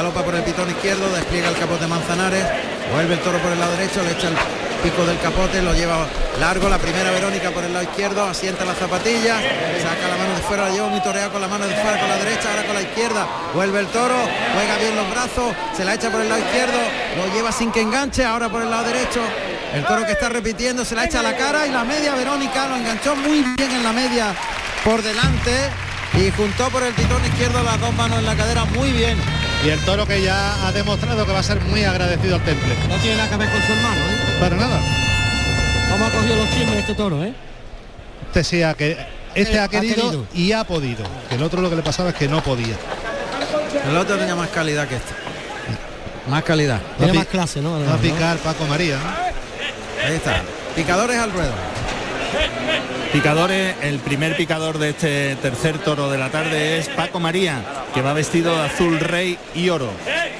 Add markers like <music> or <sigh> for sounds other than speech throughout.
galopa por el pitón izquierdo, despliega el capote Manzanares, vuelve el toro por el lado derecho, le echa el pico del capote, lo lleva largo, la primera Verónica por el lado izquierdo, asienta la zapatilla, saca la mano de fuera, la lleva muy toreado con la mano de fuera, con la derecha, ahora con la izquierda, vuelve el toro, juega bien los brazos, se la echa por el lado izquierdo, lo lleva sin que enganche, ahora por el lado derecho, el toro que está repitiendo, se la echa a la cara y la media Verónica lo enganchó muy bien en la media por delante y juntó por el pitón izquierdo las dos manos en la cadera muy bien. Y el toro que ya ha demostrado que va a ser muy agradecido al temple. No tiene nada que ver con su hermano, ¿eh? Para nada. ¿Cómo ha cogido los chismes este toro, eh? Este sí ha que este ha ha querido, y ha podido. Que el otro lo que le pasaba es que no podía. El otro tenía más calidad que este. Más calidad. Tiene más clase, ¿no? Va a picar Paco María. ¿no? Ahí está. Picadores al ruedo. Picadores, el primer picador de este tercer toro de la tarde es Paco María, que va vestido de azul rey y oro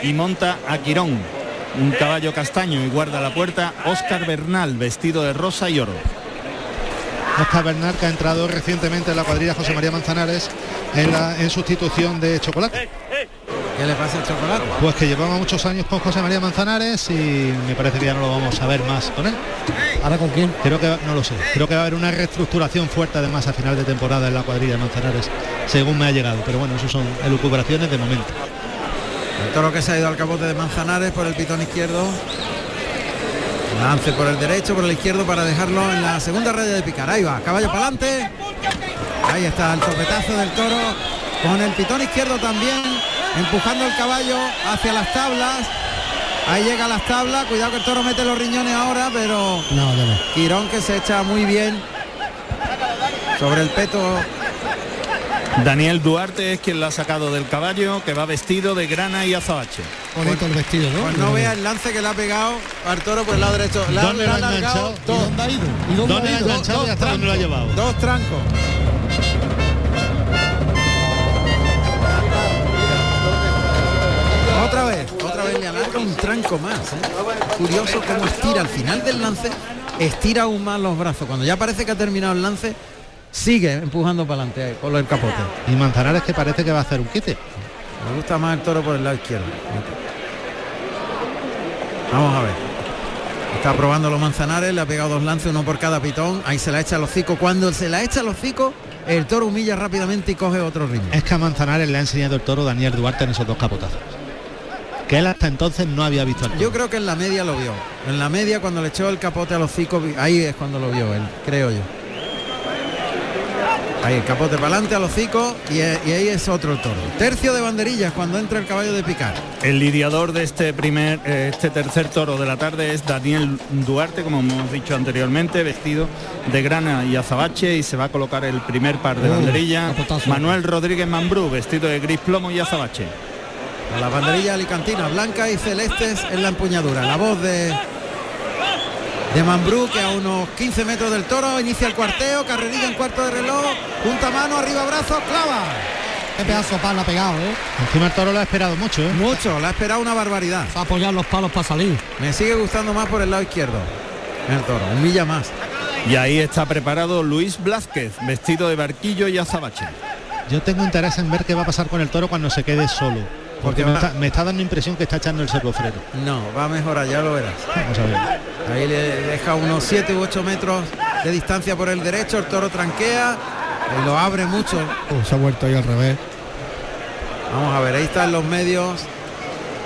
y monta a Quirón, un caballo castaño y guarda la puerta Óscar Bernal, vestido de rosa y oro. Oscar Bernal que ha entrado recientemente en la cuadrilla José María Manzanares en, la, en sustitución de Chocolate. ¿Qué le pasa al chocolate? Pues que llevaba muchos años con José María Manzanares y me parece que ya no lo vamos a ver más con él. ¿Ahora con quién? Creo que no lo sé. Creo que va a haber una reestructuración fuerte además a final de temporada en la cuadrilla de Manzanares, según me ha llegado. Pero bueno, eso son elucubraciones de momento. El toro que se ha ido al capote de Manzanares por el pitón izquierdo. Lance por el derecho, por el izquierdo para dejarlo en la segunda raya de picar. Ahí va, caballo para adelante. Ahí está el topetazo del toro con el pitón izquierdo también, empujando el caballo hacia las tablas. Ahí llega a las tablas, cuidado que el toro mete los riñones ahora, pero No, ya no. Quirón que se echa muy bien sobre el peto Daniel Duarte es quien la ha sacado del caballo, que va vestido de grana y azabache. Bonito el vestido, ¿no? Pues no vea el lance que le ha pegado al toro por el lado derecho. Le ha- ¿Dónde le lo ha enganchado? ¿Y dos, dónde ha ido? ¿Y dónde, ¿Dónde ha ha ido? enganchado y hasta dónde lo ha llevado? dos trancos. Otra vez, otra vez le alarga un tranco más. ¿eh? Curioso cómo estira al final del lance, estira aún más los brazos. Cuando ya parece que ha terminado el lance, sigue empujando para adelante con el capote. Y Manzanares que parece que va a hacer un quite. Me gusta más el toro por el lado izquierdo. Vamos a ver. Está probando los manzanares, le ha pegado dos lances, uno por cada pitón. Ahí se la echa al hocico. Cuando se la echa al hocico, el toro humilla rápidamente y coge otro ritmo. Es que a Manzanares le ha enseñado el toro Daniel Duarte en esos dos capotazos. Que él hasta entonces no había visto al toro. Yo creo que en la media lo vio. En la media cuando le echó el capote al hocico, vi- ahí es cuando lo vio él, creo yo. Ahí el capote para adelante al hocico y, e- y ahí es otro toro. Tercio de banderillas cuando entra el caballo de picar. El lidiador de este primer, eh, este tercer toro de la tarde es Daniel Duarte, como hemos dicho anteriormente, vestido de grana y azabache y se va a colocar el primer par de banderillas. Manuel Rodríguez Mambrú, vestido de gris plomo y azabache. A la banderilla alicantina, blanca y celestes en la empuñadura. La voz de de Mambrú que a unos 15 metros del toro inicia el cuarteo, carrerilla en cuarto de reloj, punta mano, arriba brazos, clava. Qué pedazo de palo ha pegado, ¿eh? Encima el toro lo ha esperado mucho, ¿eh? Mucho, la ha esperado una barbaridad. Va a apoyar los palos para salir. Me sigue gustando más por el lado izquierdo. El toro, un milla más. Y ahí está preparado Luis Blázquez, vestido de barquillo y azabache. Yo tengo interés en ver qué va a pasar con el toro cuando se quede solo. Porque me está, me está dando impresión que está echando el servofreno. No, va a mejorar, ya lo verás. Vamos a ver. Ahí le deja unos 7 u 8 metros de distancia por el derecho, el toro tranquea y lo abre mucho. Uh, se ha vuelto ahí al revés. Vamos a ver, ahí están los medios.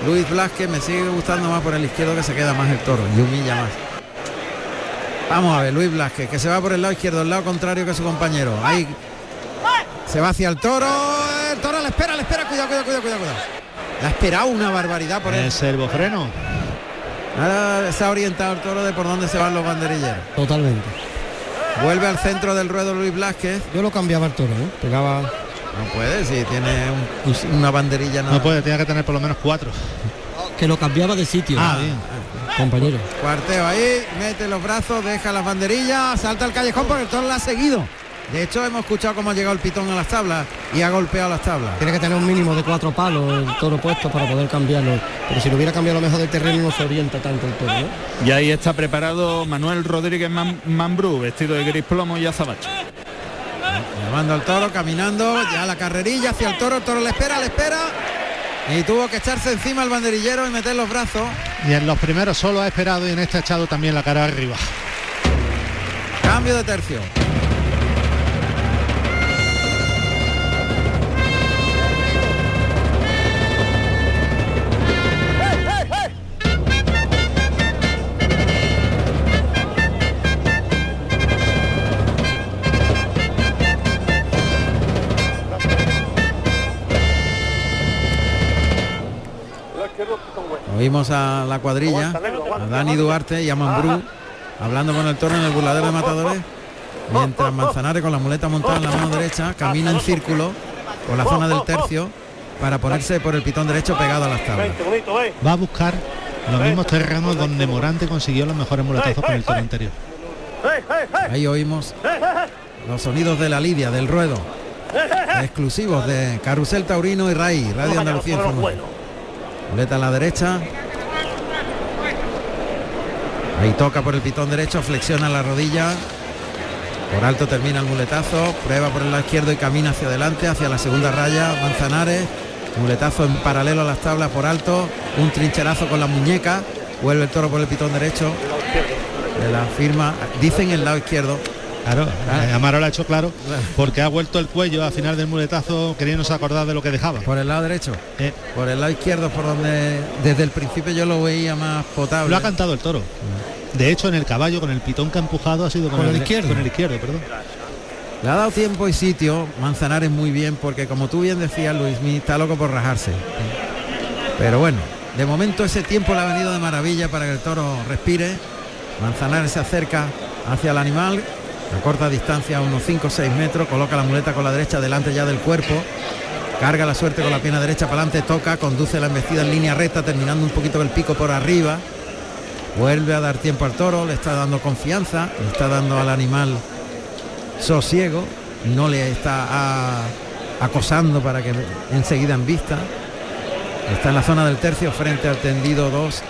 Luis Blasque me sigue gustando más por el izquierdo que se queda más el toro y humilla más. Vamos a ver, Luis Blasque, que se va por el lado izquierdo, el lado contrario que su compañero. Ahí se va hacia el toro. El toro le espera, le espera. Cuidado, cuidado, cuidado, cuidado. cuidado. Ha esperado una barbaridad por él. El servofreno. Ahora se ha orientado el toro de por dónde se van los banderilleros. Totalmente. Vuelve al centro del ruedo Luis Blasquez. Yo lo cambiaba el toro, ¿eh? Pegaba. No puede, si tiene un- una banderilla nada. No puede, tiene que tener por lo menos cuatro. Que lo cambiaba de sitio. Ah, bien. Compañero. Cuarteo ahí, mete los brazos, deja las banderillas, salta al callejón porque el toro la ha seguido. De hecho, hemos escuchado cómo ha llegado el pitón a las tablas y ha golpeado las tablas. Tiene que tener un mínimo de cuatro palos el toro puesto para poder cambiarlo. Pero si lo hubiera cambiado a lo mejor del terreno no se orienta tanto el toro, ¿no? Y ahí está preparado Manuel Rodríguez Man- Mambrú, vestido de gris plomo y azabache. Llevando al toro, caminando, ya la carrerilla hacia el toro, el toro le espera, le espera. Y tuvo que echarse encima el banderillero y meter los brazos. Y en los primeros solo ha esperado y en este ha echado también la cara arriba. Cambio de tercio. Oímos a la cuadrilla, a Dani Duarte y a Mambrú, hablando con el toro en el burladero de matadores, mientras Manzanares con la muleta montada en la mano derecha camina en círculo por la zona del tercio para ponerse por el pitón derecho pegado a las tablas. Va a buscar los mismos terrenos donde Morante consiguió los mejores muletazos con el toro anterior. Ahí oímos los sonidos de la lidia, del ruedo, exclusivos de Carrusel Taurino y RAI, Radio Andalucía Información. Muleta a la derecha. Ahí toca por el pitón derecho, flexiona la rodilla. Por alto termina el muletazo, prueba por el lado izquierdo y camina hacia adelante, hacia la segunda raya. Manzanares, muletazo en paralelo a las tablas por alto, un trincherazo con la muñeca, vuelve el toro por el pitón derecho. De la firma, dicen el lado izquierdo, Claro, eh, Amaro lo ha hecho claro porque ha vuelto el cuello a final del muletazo queriéndose acordar de lo que dejaba. por el lado derecho, Eh, por el lado izquierdo, por donde desde el principio yo lo veía más potable. lo ha cantado el toro. De hecho, en el caballo, con el pitón que ha empujado, ha sido con, Con el izquierdo. Con el izquierdo, perdón. Le ha dado tiempo y sitio Manzanares muy bien porque como tú bien decías Luis, mi está loco por rajarse. Pero bueno, de momento ese tiempo le ha venido de maravilla para que el toro respire. Manzanares se acerca hacia el animal a corta distancia, unos 5 o 6 metros, coloca la muleta con la derecha delante ya del cuerpo, carga la suerte con la pierna derecha para adelante, toca, conduce la embestida en línea recta, terminando un poquito el pico por arriba. Vuelve a dar tiempo al toro, le está dando confianza, le está dando al animal sosiego, no le está ah, acosando para que enseguida en vista. Está en la zona del tercio frente al tendido 2.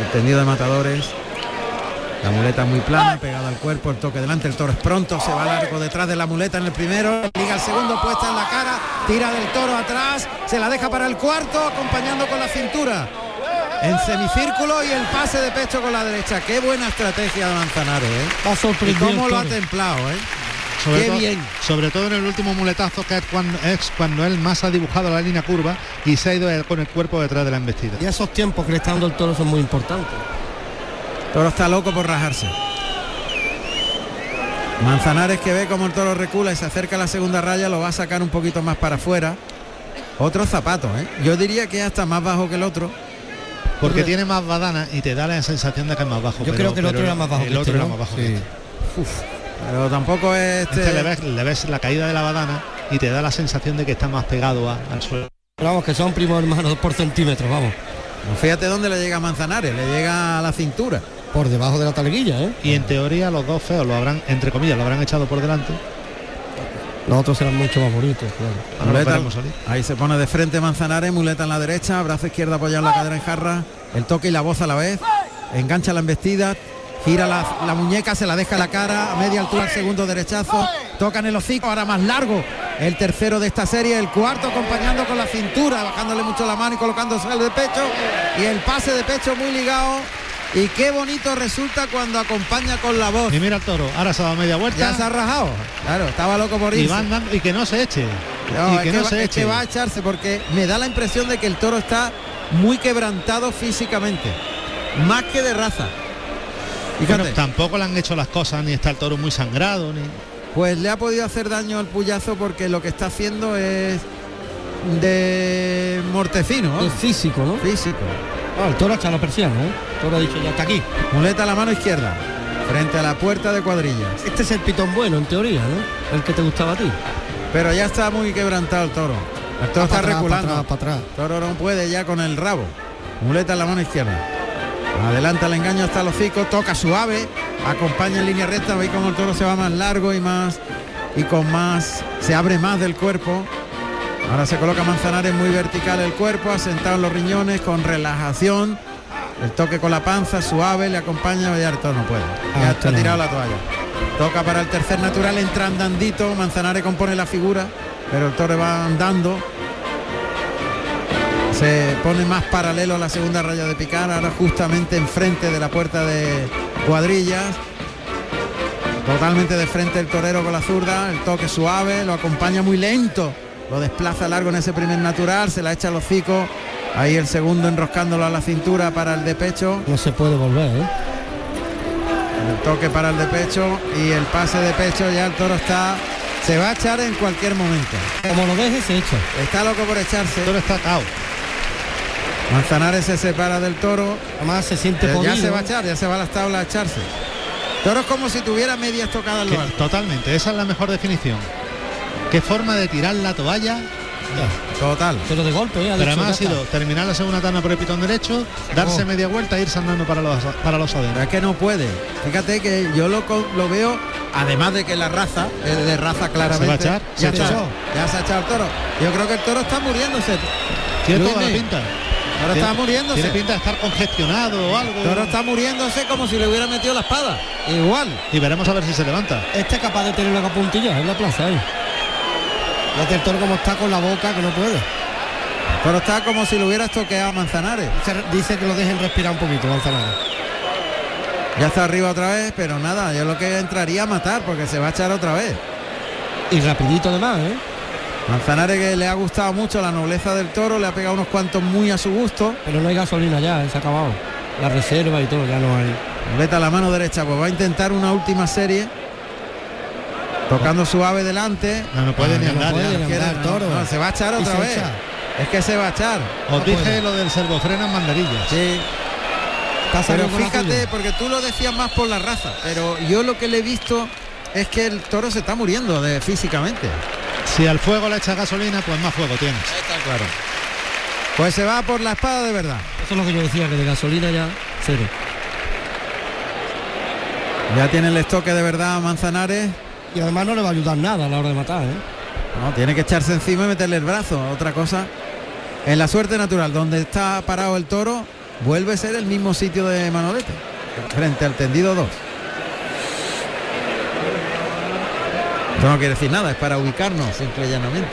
El tendido de matadores. La muleta muy plana, pegada al cuerpo, el toque delante, el toro es pronto, se va largo detrás de la muleta en el primero, liga el segundo, puesta en la cara, tira del toro atrás, se la deja para el cuarto, acompañando con la cintura. En semicírculo y el pase de pecho con la derecha. Qué buena estrategia de Manzanares, ¿eh? Y cómo lo ha templado, ¿eh? Sobre Qué todo, bien. Sobre todo en el último muletazo que es cuando, es cuando él más ha dibujado la línea curva y se ha ido con el cuerpo detrás de la embestida. Y esos tiempos que le está dando el toro son muy importantes. Toro está loco por rajarse. Manzanares que ve como el toro recula y se acerca a la segunda raya, lo va a sacar un poquito más para afuera. Otro zapato, ¿eh? Yo diría que hasta más bajo que el otro. Porque tiene más badana y te da la sensación de que es más bajo. Yo creo que el otro era más bajo El que otro este, era ¿no? más bajo. Sí. que este. Pero tampoco es este. Este le, ves, le ves la caída de la badana y te da la sensación de que está más pegado a- al suelo. Pero vamos, que son primos hermanos por centímetros, vamos. Fíjate dónde le llega a Manzanares, le llega a la cintura. Por debajo de la taleguilla, ¿eh? Y en teoría los dos feos lo habrán, entre comillas, lo habrán echado por delante. Los otros serán mucho más bonitos, claro. Muleta- ahí se pone de frente Manzanares, muleta en la derecha, brazo izquierdo apoyado en la cadera en jarra, el toque y la voz a la vez, engancha la embestida, gira la, la muñeca, se la deja la cara, a media altura el segundo derechazo, toca en el hocico, ahora más largo, el tercero de esta serie, el cuarto acompañando con la cintura, bajándole mucho la mano y colocándose el de pecho, y el pase de pecho muy ligado, y qué bonito resulta cuando acompaña con la voz. Y mira el toro, ahora se ha dado media vuelta Ya se ha rajado, claro, estaba loco por y, irse. van dando- y que no se eche. No, y es, que que no va, se es que eche. va a echarse porque me da la impresión de que el toro está muy quebrantado físicamente, más que de raza. Fíjate, Bueno, tampoco le han hecho las cosas, ni está el toro muy sangrado, ni. pues le ha podido hacer daño al puyazo porque lo que está haciendo es de mortecino, ¿no? Es físico, ¿no? físico. Ah, el toro ha echado la persiana, ¿eh? El toro ha dicho ya está aquí. Muleta a la mano izquierda, frente a la puerta de cuadrillas. Este es el pitón bueno, en teoría, ¿no? El que te gustaba a ti. Pero ya está muy quebrantado el toro. El toro está Para atrás, reculando. Para atrás, para atrás. Toro no puede ya con el rabo. Muleta en la mano izquierda. Adelanta el engaño hasta el hocico, toca suave, acompaña en línea recta, veis como el toro se va más largo y más y con más se abre más del cuerpo. Ahora se coloca Manzanares muy vertical el cuerpo, asentado en los riñones, con relajación. El toque con la panza, suave, le acompaña, ya toro no puede. Ya Ah, está no. tirado la toalla. Toca para el tercer natural, entra andandito, Manzanares compone la figura, pero el toro va andando se pone más paralelo a la segunda raya de picar, ahora justamente enfrente de la puerta de cuadrillas. Totalmente de frente el torero con la zurda, el toque suave, lo acompaña muy lento, lo desplaza largo en ese primer natural, se la echa al hocico, ahí el segundo enroscándolo a la cintura para el de pecho. No se puede volver, ¿eh? El toque para el de pecho y el pase de pecho, ya el toro está, se va a echar en cualquier momento. Como lo deje, se echa. Está loco por echarse. El toro está cao. Manzanares se separa del toro. Además se siente Eh, ya se va a echar, ya se va a las tablas a echarse. Toro es como si tuviera medias tocadas totalmente, esa es la mejor definición. Qué forma de tirar la toalla, Total. Pero de golpe, ¿eh? Pero además ha sido terminar la segunda tanda por el pitón derecho, darse acabó. media vuelta e irse andando para los para los adentros. es que no puede. Fíjate que yo lo, lo veo, además de que la raza, es de raza claramente. ¿Se va a echar? Ya, Se está, echó. ya se ha echado el toro. Yo creo que el toro está muriéndose. Tiene toda la Luismi, pinta. Tiene- está muriéndose. Tiene pinta de estar congestionado o algo. El toro está muriéndose como si le hubiera metido la espada. Igual. Y veremos a ver si se levanta. Este es capaz de tener una puntilla en la plaza ahí. Fíjate el toro como está con la boca que no puede. Toro está como si lo hubiera toqueado a Manzanares. Se- Dice que lo dejen respirar un poquito, Manzanares. Ya está arriba otra vez, pero nada, yo lo que entraría a matar porque se va a echar otra vez. Y rapidito además, ¿eh? Manzanares que le ha gustado mucho la nobleza del toro, le ha pegado unos cuantos muy a su gusto. Pero no hay gasolina ya, se ha acabado. La reserva y todo, ya no hay. Vete a la mano derecha, pues va a intentar una última serie. Tocando suave delante. No, no puede Ah, ni no andar. puede ya. ni Quiere- andar, no, toro. no, se va a echar otra vez. echa. Es que se va a echar. Os dije puede. lo del servofreno en banderillas. Sí. Pero fíjate, porque tú lo decías más por la raza, pero yo lo que le he visto es que el toro se está muriendo de, físicamente. Si al fuego le echa gasolina, pues más fuego tienes. Está claro. Pues se va por la espada de verdad. Eso es lo que yo decía, que de gasolina ya, cero. Ya tiene el estoque de verdad Manzanares. Y además no le va a ayudar nada a la hora de matar, ¿eh? No, tiene que echarse encima y meterle el brazo. Otra cosa. En la suerte natural, donde está parado el toro, vuelve a ser el mismo sitio de Manolete. Frente al tendido 2. Esto no quiere decir nada, es para ubicarnos simple y llanamente.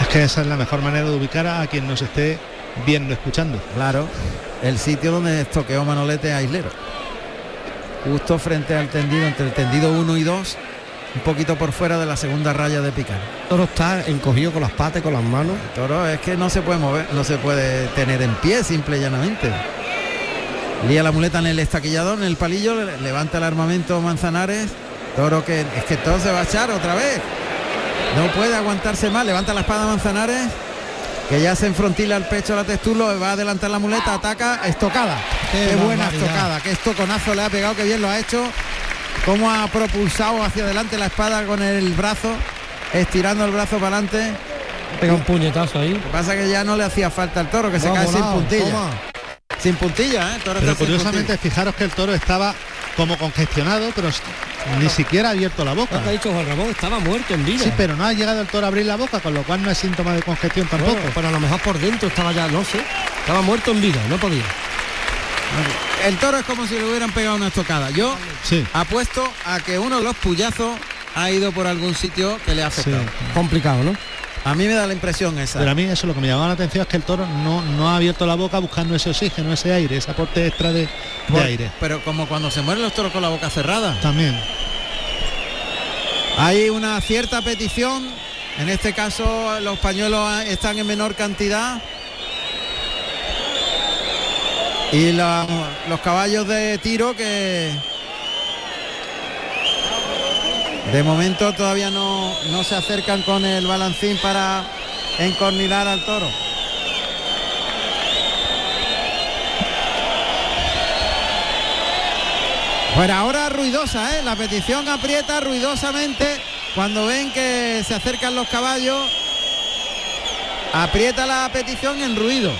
Es que esa es la mejor manera de ubicar a quien nos esté viendo, escuchando. Claro, el sitio donde estoqueó Manolete a Islero. Justo frente al tendido, entre el tendido 1 y 2, un poquito por fuera de la segunda raya de picar. El toro está encogido con las patas y con las manos. Toro es que no se puede mover, no se puede tener en pie simple y llanamente. Lía la muleta en el estaquillador, en el palillo, le- levanta el armamento Manzanares. Toro que es que todo se va a echar otra vez. No puede aguantarse más, levanta la espada Manzanares, que ya se enfrontila al pecho la textura, va a adelantar la muleta, ataca, estocada. Qué, Qué buena estocada, qué estoconazo le ha pegado, que bien lo ha hecho. Cómo ha propulsado hacia adelante la espada con el brazo, estirando el brazo para adelante. Pega un puñetazo ahí. Lo que pasa es que ya no le hacía falta al toro, que se cae sin puntilla. toma. Sin puntilla, ¿eh? Toro Pero curiosamente, fijaros que el toro estaba como congestionado, pero ni siquiera ha abierto la boca. Lo que ha dicho Juan Ramón estaba muerto en vida. Sí, pero no ha llegado el toro a abrir la boca, con lo cual no es síntoma de congestión tampoco. Bueno, pero a lo mejor por dentro estaba ya, no sé. Estaba muerto en vida, no podía. El toro es como si le hubieran pegado una estocada. Yo Sí, apuesto a que uno de los puyazos ha ido por algún sitio que le ha sí. afectado. Complicado, ¿no? A mí me da la impresión esa. Pero a mí eso lo que me llamaba la atención es que el toro no, no ha abierto la boca buscando ese oxígeno, ese aire, ese aporte extra de, de aire. Pero como cuando se mueren los toros con la boca cerrada. También. Hay una cierta petición. En este caso los pañuelos están en menor cantidad. Y los caballos de tiro que de momento todavía no, no se acercan con el balancín para encornilar al toro. Bueno, ahora ruidosa, ¿eh? La petición aprieta ruidosamente cuando ven que se acercan los caballos. Aprieta la petición en ruido.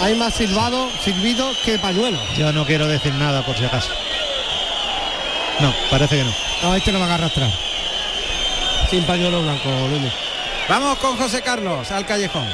Hay más silbado, silbido que pañuelo. Yo no quiero decir nada por si acaso. No, parece que no. No, este lo van a arrastrar. Sin pañuelo blanco, Luis. Vamos con José Carlos al callejón.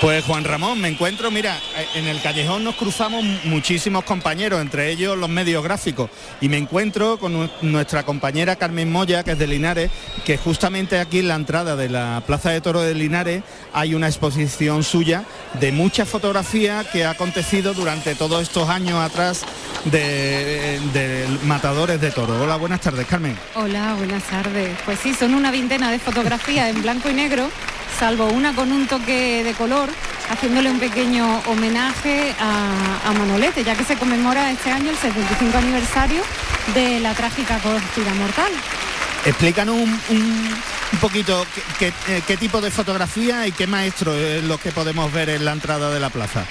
Pues Juan Ramón, me encuentro, mira, en el callejón nos cruzamos muchísimos compañeros, entre ellos los medios gráficos, y me encuentro con nuestra compañera Carmen Moya, que es de Linares, que justamente aquí en la entrada de la Plaza de Toro de Linares hay una exposición suya de muchas fotografías que ha acontecido durante todos estos años atrás de, de, matadores de toro. Hola, buenas tardes, Carmen. Hola, buenas tardes. Pues sí, son una veintena de fotografías en blanco y negro salvo una con un toque de color, haciéndole un pequeño homenaje a, Manolete, ya que se conmemora este año el 75 aniversario de la trágica cortina mortal. Explícanos un, poquito qué, qué, tipo de fotografía y qué maestro es lo que podemos ver en la entrada de la plaza.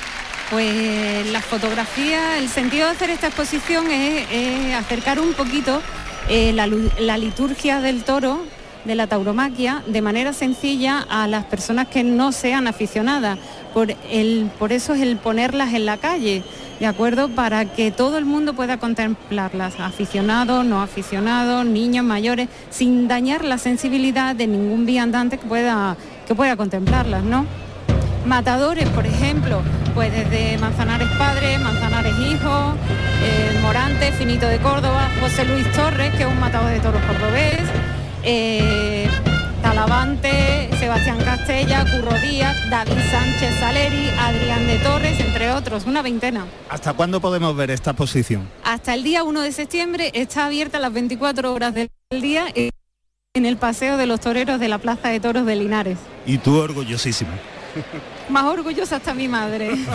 Pues la fotografía, el sentido de hacer esta exposición es, acercar un poquito eh, la liturgia del toro de la tauromaquia de manera sencilla a las personas que no sean aficionadas. Por, el, por eso es el ponerlas en la calle, ¿de acuerdo? Para que todo el mundo pueda contemplarlas, aficionados, no aficionados, niños, mayores, sin dañar la sensibilidad de ningún viandante que pueda, que pueda contemplarlas, ¿no? Matadores, por ejemplo, pues desde Manzanares Padre, Manzanares Hijo, eh, Morante, Finito de Córdoba, José Luis Torres, que es un matador de toros cordobés, eh, Talavante, Sebastián Castella, Curro Díaz, David Sánchez Saleri, Adrián de Torres, entre otros, una veintena. ¿Hasta cuándo podemos ver esta exposición? Hasta el día 1 de septiembre está abierta las 24 horas del día en el Paseo de los Toreros de la Plaza de Toros de Linares. Y tú orgullosísima. <laughs> Más orgullosa hasta mi madre. <laughs>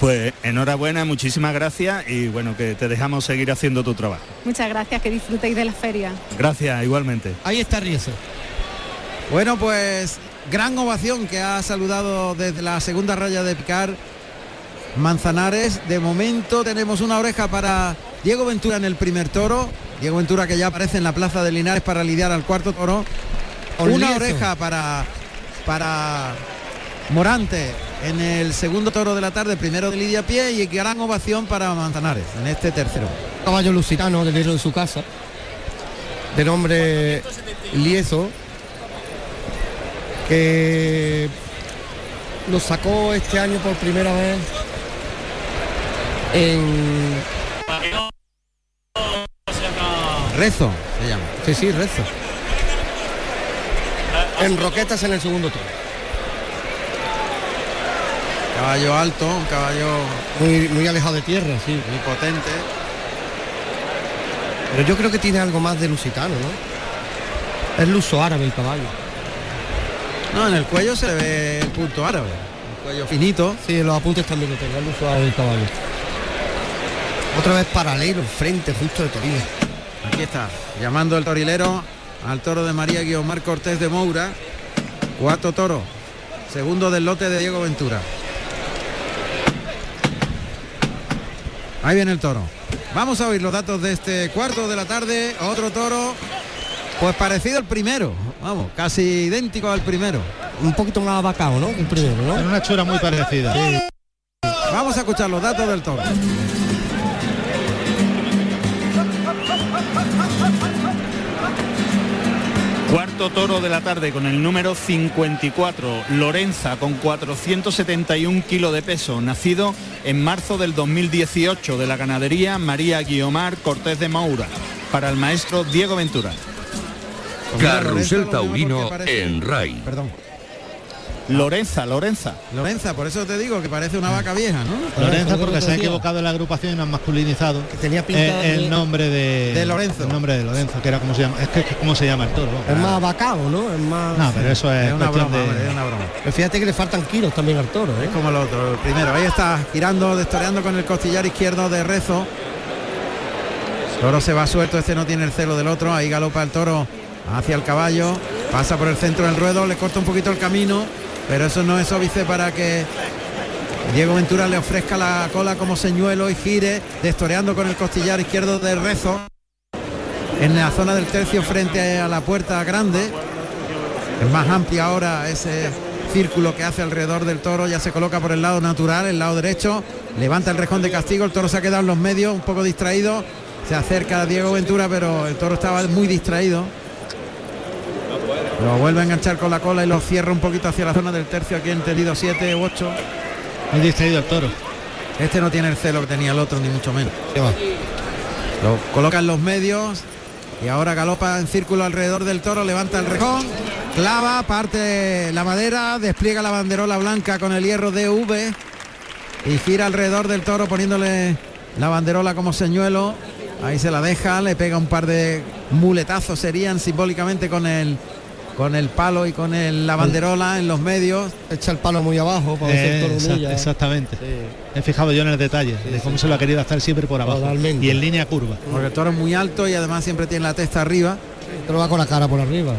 Pues enhorabuena, muchísimas gracias y bueno, que te dejamos seguir haciendo tu trabajo. Muchas gracias, que disfrutéis de la feria. Gracias, igualmente. Ahí está Rieso. Bueno, pues gran ovación que ha saludado desde la segunda raya de picar Manzanares. De momento tenemos una oreja para Diego Ventura en el primer toro. Diego Ventura que ya aparece en la plaza de Linares para lidiar al cuarto toro. Una oreja para, para Morante en el segundo toro de la tarde, primero de Lidia Pie y gran ovación para Manzanares en este tercero. Caballo lusitano del de su casa, de nombre Lieso, que lo sacó este año por primera vez en Rezo se llama. Sí, sí, Rezo. En Roquetas en el segundo toro. Caballo alto, un caballo muy, muy alejado de tierra, sí. Muy potente. Pero yo creo que tiene algo más de lusitano, ¿no? Es luso árabe el caballo. No, en el cuello se ve el punto árabe. El cuello finito. Sí, los apuntes también lo tengo, el luso árabe el caballo. Otra vez paralelo, frente, justo de Torino. Aquí está, llamando el torilero al toro de María Guiomar Cortés de Moura. Cuatro toros. Segundo del lote de Diego Ventura. Ahí viene el toro. Vamos a oír los datos de este cuarto de la tarde. Otro toro, pues parecido al primero. Vamos, casi idéntico al primero. Un poquito más vacao, ¿no? El primero, ¿no? En una chura muy parecida. Vamos a escuchar los datos del toro. Cuarto toro de la tarde con el número 54, Lorenza, con 471 kilos de peso, nacido en marzo del 2018 de la ganadería María Guiomar Cortés de Maura, para el maestro Diego Ventura. Carrusel Taurino en RAI. Perdón. Lorenza, Lorenza. Lorenza, por eso te digo que parece una vaca vieja, ¿no? Lorenza porque se ha equivocado en la agrupación y no han masculinizado. Que tenía eh, el nombre de, de Lorenzo. El nombre de Lorenzo, que era como se llama. Es que como se llama el toro. Es más vacao, ¿no? Es más. No, pero eso es, una broma, es una broma. Pero fíjate que le faltan kilos también al toro, ¿eh? Es como el otro, el primero. Ahí está girando, destoreando con el costillar izquierdo de Rezo. El toro se va suelto, este no tiene el celo del otro. Ahí galopa el toro hacia el caballo. Pasa por el centro del ruedo, le corta un poquito el camino pero eso no es óbice para que Diego Ventura le ofrezca la cola como señuelo y gire, destoreando con el costillar izquierdo del rezo. En la zona del tercio frente a la puerta grande. Es más amplia ahora ese círculo que hace alrededor del toro, ya se coloca por el lado natural, el lado derecho, levanta el rejón de castigo, el toro se ha quedado en los medios, un poco distraído, se acerca a Diego Ventura, pero el toro estaba muy distraído. Lo vuelve a enganchar con la cola y lo cierra un poquito hacia la zona del tercio aquí entendido 7 u 8. Muy distraído el toro. Este no tiene el celo que tenía el otro, ni mucho menos. Lo coloca en los medios y ahora galopa en círculo alrededor del toro, levanta el rejón, clava, parte la madera, despliega la banderola blanca con el hierro DV y gira alrededor del toro poniéndole la banderola como señuelo. Ahí se la deja, le pega un par de muletazos serían simbólicamente con el con el palo y con el, la banderola en los medios. Echa el palo muy abajo para eh, el toro Exactamente. He fijado yo en el detalle de cómo se lo ha querido estar siempre por abajo y en línea curva. Porque el toro es muy alto y además siempre tiene la testa arriba. Pero va con la cara por arriba.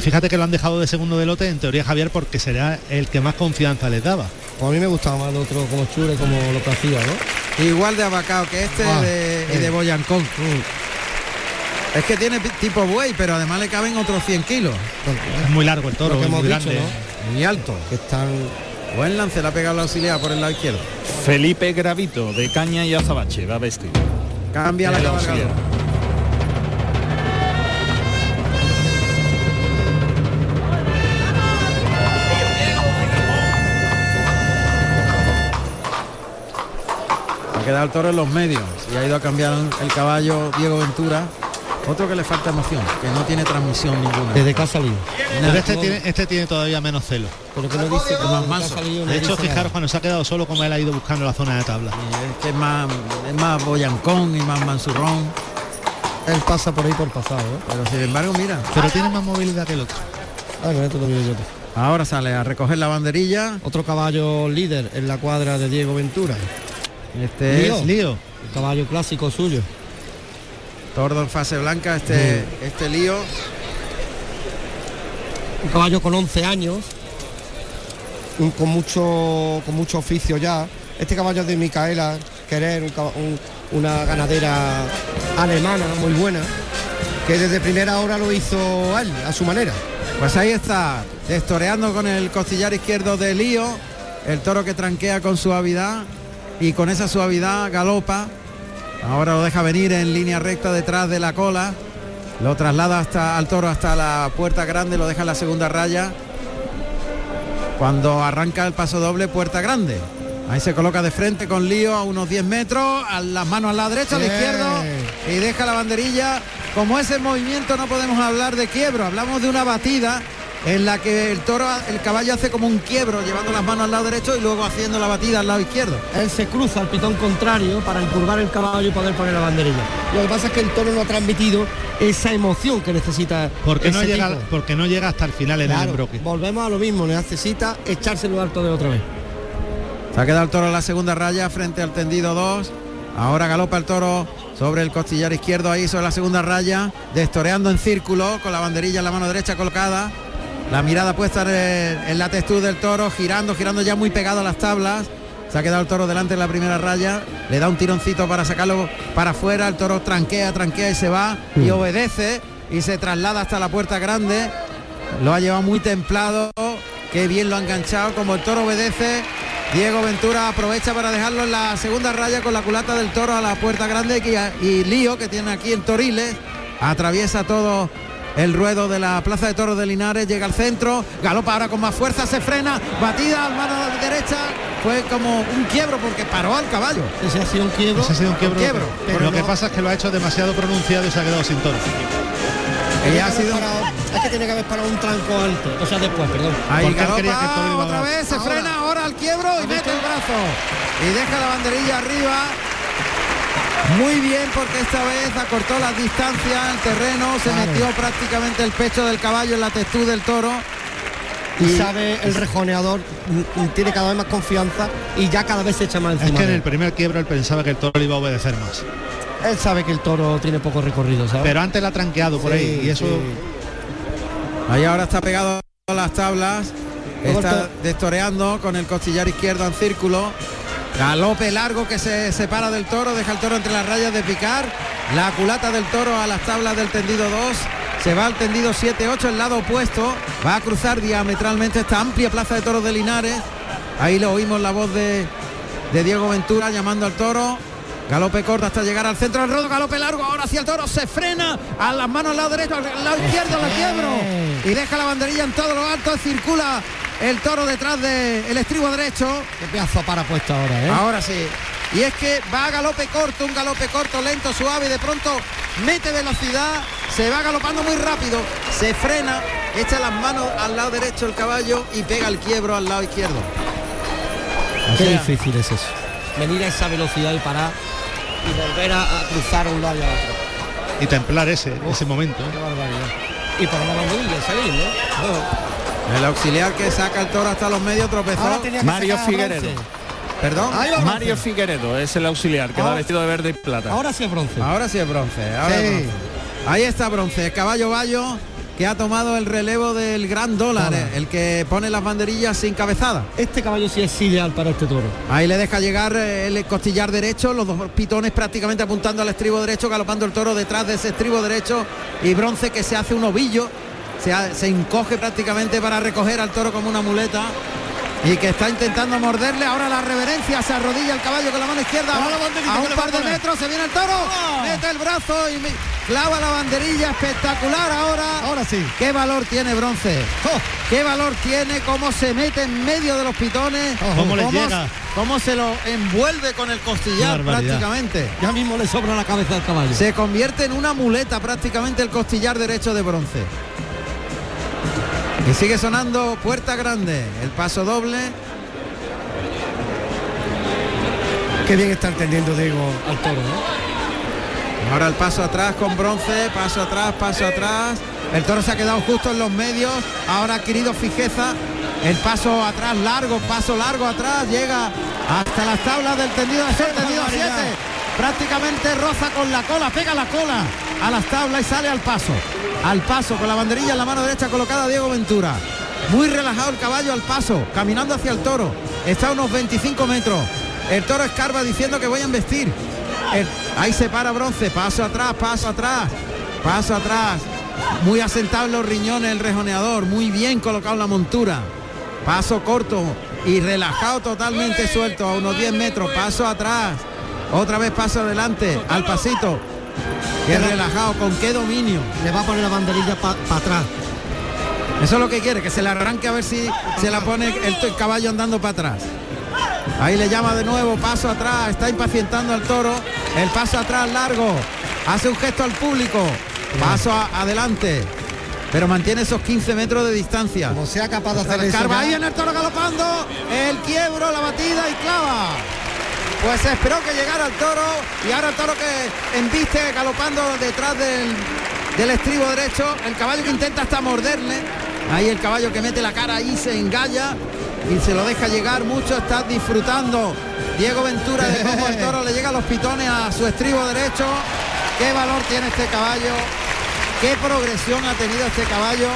Fíjate que lo han dejado de segundo de lote, en teoría Javier, porque será el que más confianza les daba. a mí me gustaba más el otro como Chure, como lo que hacía, ¿no? Igual de abacado que este ah, y de Boyancón. Es que tiene tipo buey, pero además le caben otros 100 kilos. Es muy largo el toro, muy grande. Muy alto. Que están... Buen lance, la ha pegado la auxiliar por el lado izquierdo. Felipe Gravito, de Caña y Azabache, va a vestir. Cambia la cabalgada. Ha quedado el toro en los medios y ha ido a cambiar el caballo Diego Ventura otro que le falta emoción, que no tiene transmisión ninguna. ¿Desde casa salido? este, tiene, este tiene todavía menos celo. Pero que no dice que más manso. De hecho, fijaros cuando se ha quedado solo como él ha ido buscando la zona de tabla. es que es más, es más boyancón y más mansurrón. Él pasa por ahí por pasado, ¿eh? Pero sin embargo, mira. Pero tiene más movilidad que el otro. Ah, esto lo yo. Ahora sale a recoger la banderilla. Otro caballo líder en la cuadra de Diego Ventura. Este es Lío. El caballo clásico suyo. Tordo en fase blanca, este, este lío. Un caballo con 11 años, con, mucho, con mucho oficio ya. Este caballo de Micaela Querer, una ganadera alemana muy buena, que desde primera hora lo hizo él, a su manera. Pues ahí está, destoreando con el costillar izquierdo de Lío, el toro que tranquea con suavidad y con esa suavidad galopa Ahora lo deja venir en línea recta detrás de la cola. Lo traslada hasta al toro hasta la puerta grande, lo deja en la segunda raya. Cuando arranca el paso doble, puerta grande. Ahí se coloca de frente con lío a unos 10 metros, a las manos a la derecha, a la izquierda y deja la banderilla. Como ese movimiento no podemos hablar de quiebro, hablamos de una batida en la que el toro, el caballo hace como un quiebro, llevando las manos al lado derecho y luego haciendo la batida al lado izquierdo. Él se cruza al pitón contrario para encurvar el caballo y poder poner la banderilla. Lo que pasa es que el toro no ha transmitido esa emoción que necesita. Porque no llega, porque no llega hasta el final en el embroque. Volvemos a lo mismo, necesita echárselo alto de otra vez. Se ha quedado el toro en la segunda raya frente al tendido 2. Ahora galopa el toro sobre el costillar izquierdo ahí sobre la segunda raya, destoreando en círculo con la banderilla en la mano derecha colocada. La mirada puesta en, la textura del toro, girando, girando ya muy pegado a las tablas. Se ha quedado el toro delante en la primera raya, le da un tironcito para sacarlo para afuera, el toro tranquea, tranquea y se va y obedece y se traslada hasta la puerta grande. Lo ha llevado muy templado, qué bien lo ha enganchado, como el toro obedece. Diego Ventura aprovecha para dejarlo en la segunda raya con la culata del toro a la puerta grande y, y Lío que tiene aquí en Toriles. Atraviesa todo el ruedo de la Plaza de Toros de Linares, llega al centro, galopa ahora con más fuerza, se frena, batida al mano derecha, fue como un quiebro porque paró al caballo. Ese ha sido un quiebro. Ese ha sido un quiebro. Pero lo que pasa es que lo ha hecho demasiado pronunciado y se ha quedado sin toro. Y ha sido es que tiene que haber parado un tranco alto, o sea después, perdón. Ahí galopa, otra vez, se frena ahora al quiebro y mete el brazo y deja la banderilla arriba muy bien porque esta vez acortó las distancias, el terreno, se metió prácticamente el pecho del caballo en la textura del toro. Y, sabe el rejoneador, mm, mm, tiene cada vez más confianza y ya cada vez se echa más encima. Es que en el primer quiebro él pensaba que el toro le iba a obedecer más. Él sabe que el toro tiene poco recorrido, ¿sabes? Pero antes la ha tranqueado por ahí y eso... Ahí ahora está pegado a las tablas, está destoreando con el costillar izquierdo en círculo Galope largo que se separa del toro, deja el toro entre las rayas de picar. La culata del toro a las tablas del tendido 2. Se va al tendido 7-8, el lado opuesto. Va a cruzar diametralmente esta amplia plaza de toros de Linares. Ahí lo oímos la voz de, de Diego Ventura llamando al toro. Galope corto hasta llegar al centro del rodo, galope largo, ahora hacia el toro, se frena a las manos al lado derecho, al lado izquierdo, la quiebro y deja la banderilla en todo lo alto, circula el toro detrás del estribo derecho. Qué pedazo para puesto ahora, ¿eh? Ahora sí. Y es que va a galope corto, un galope corto, lento, suave, y de pronto mete velocidad, se va galopando muy rápido, se frena, echa las manos al lado derecho el caballo y pega el quiebro al lado izquierdo. Qué difícil es eso. Venir a esa velocidad y parar y volver a, a cruzar un lado y a otro. Y templar ese, ese momento. ¿eh? Qué barbaridad. Y por la banderilla, salir, ¿no? El auxiliar que saca el toro hasta los medios tropezó. Mario Figueredo. Perdón. Mario bronce. Figueredo es el auxiliar que va vestido de verde y plata. Ahora sí es bronce. Ahora sí es bronce. ahora es Sí. bronce. Ahí está bronce. Caballo Bayo que ha tomado el relevo del gran dólar, Dólar. eh, el que pone las banderillas sin cabezada. Este caballo sí es ideal para este toro. Ahí le deja llegar eh, el costillar derecho, los dos pitones prácticamente apuntando al estribo derecho, galopando el toro detrás de ese estribo derecho y bronce que se hace un ovillo, se, ha- se encoge prácticamente para recoger al toro como una muleta y que está intentando morderle. Ahora la reverencia, se arrodilla el caballo con la mano izquierda a un par de metros, se viene el toro, mete el brazo y clava la banderilla, espectacular ahora. Ahora sí. ¿Qué valor tiene bronce? ¡Oh! ¿Qué valor tiene? ¿Cómo se mete en medio de los pitones? ¿Cómo le llega? cómo se lo envuelve con el costillar prácticamente? Ya mismo le sobra la cabeza al caballo. Se convierte en una muleta prácticamente el costillar derecho de bronce. Y sigue sonando puerta grande, el paso doble. Qué bien está entendiendo Diego al toro, ¿eh? Ahora el paso atrás con bronce, paso atrás, paso atrás. El toro se ha quedado justo en los medios, ahora ha adquirido fijeza. El paso atrás largo, paso largo atrás, llega hasta las tablas del tendido de ser, tendido a barbaridad. siete. Prácticamente roza con la cola, pega la cola a las tablas y sale al paso. Al paso con la banderilla en la mano derecha colocada Diego Ventura. Muy relajado el caballo al paso, caminando hacia el toro. Está a unos 25 metros. El toro escarba diciendo que voy a embestir. El- ahí se para bronce, paso atrás, paso atrás, paso atrás. Muy asentado en los riñones el rejoneador, muy bien colocado la montura. Paso corto y relajado totalmente suelto a unos 10 metros, paso atrás. Otra vez paso adelante, al pasito. Qué relajado, con qué dominio. Le va a poner la banderilla para atrás. Eso es lo que quiere, que se le arranque a ver si se la pone el, el caballo andando para atrás. Ahí le llama de nuevo, paso atrás, está impacientando al toro. El paso atrás largo, hace un gesto al público, paso a- adelante, pero mantiene esos 15 metros de distancia. Como sea capaz de hacer ya- ahí viene el toro galopando, el quiebro, la batida y clava. Pues se esperó que llegara el toro y ahora el toro que embiste galopando detrás del, del estribo derecho, el caballo que intenta hasta morderle, ahí el caballo que mete la cara ahí se engalla y se lo deja llegar. Mucho, está disfrutando Diego Ventura de cómo el toro le llega a los pitones a su estribo derecho, qué valor tiene este caballo, qué progresión ha tenido este caballo.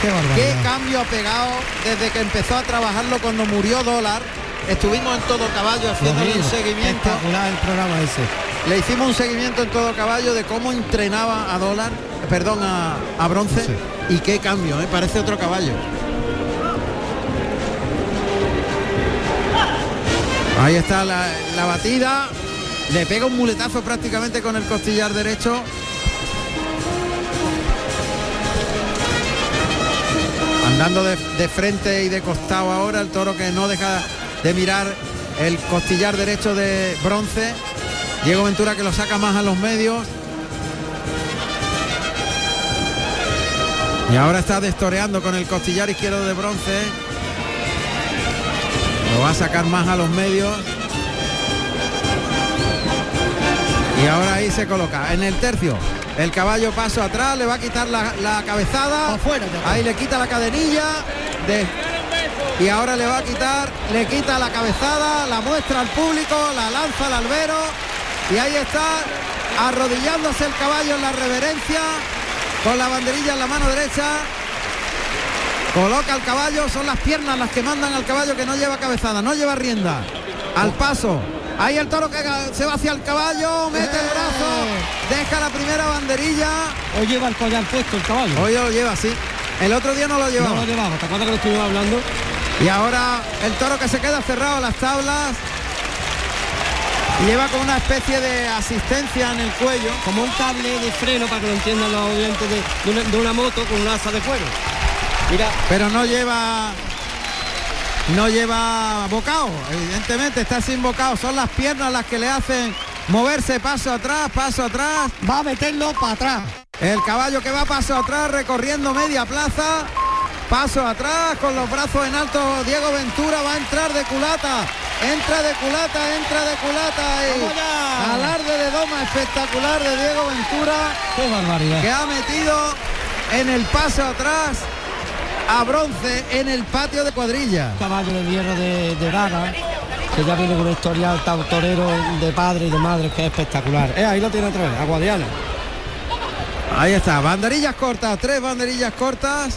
Qué ¿Qué cambio ha pegado desde que empezó a trabajarlo cuando murió Dólar? Estuvimos en todo caballo haciéndole un seguimiento. Espectacular el programa ese. Le hicimos un seguimiento en todo caballo de cómo entrenaba a Dólar, perdón, a, a Bronce. Sí. Y qué cambio, ¿eh? parece otro caballo. Ahí está la, la batida. Le pega un muletazo prácticamente con el costillar derecho. Andando de, de frente y de costado ahora, el toro que no deja de mirar el costillar derecho de bronce. Diego Ventura que lo saca más a los medios. Y ahora está destoreando con el costillar izquierdo de bronce. Lo va a sacar más a los medios. Y ahora ahí se coloca en el tercio. El caballo paso atrás, le va a quitar la, la cabezada. Afuera. Ahí le quita la cadenilla. de- y ahora le va a quitar, le quita la cabezada, la muestra al público, la lanza al albero. Y ahí está, arrodillándose el caballo en la reverencia, con la banderilla en la mano derecha. Coloca al caballo, son las piernas las que mandan al caballo que no lleva cabezada, no lleva rienda. Al paso. Ahí el toro que se va hacia el caballo, mete el brazo, deja la primera banderilla. Hoy lleva el collar puesto el caballo. Hoy lo lleva así. El otro día no lo no llevaba. lo llevaba. ¿Te acuerdas que lo estuvimos hablando? Y ahora el toro que se queda cerrado a las tablas. lleva como una especie de asistencia en el cuello. Como un cable de freno para que lo entiendan los oyentes de, una, moto con un asa de cuero. Mira. Pero no lleva. No lleva bocado, evidentemente está sin bocado, son las piernas las que le hacen moverse paso atrás, paso atrás. Va a meterlo para atrás. El caballo que va paso atrás recorriendo media plaza. Paso atrás con los brazos en alto. Diego Ventura va a entrar de culata. Entra de culata, entra de culata. Y alarde de doma espectacular de Diego Ventura. Qué barbaridad. Que ha metido en el paso atrás a bronce en el patio de cuadrilla. Caballo de hierro de, de que ya viene con un historial torero de padre y de madre que es espectacular. Eh, ahí lo tiene otra vez, a Guadiana. Ahí está, banderillas cortas, tres banderillas cortas.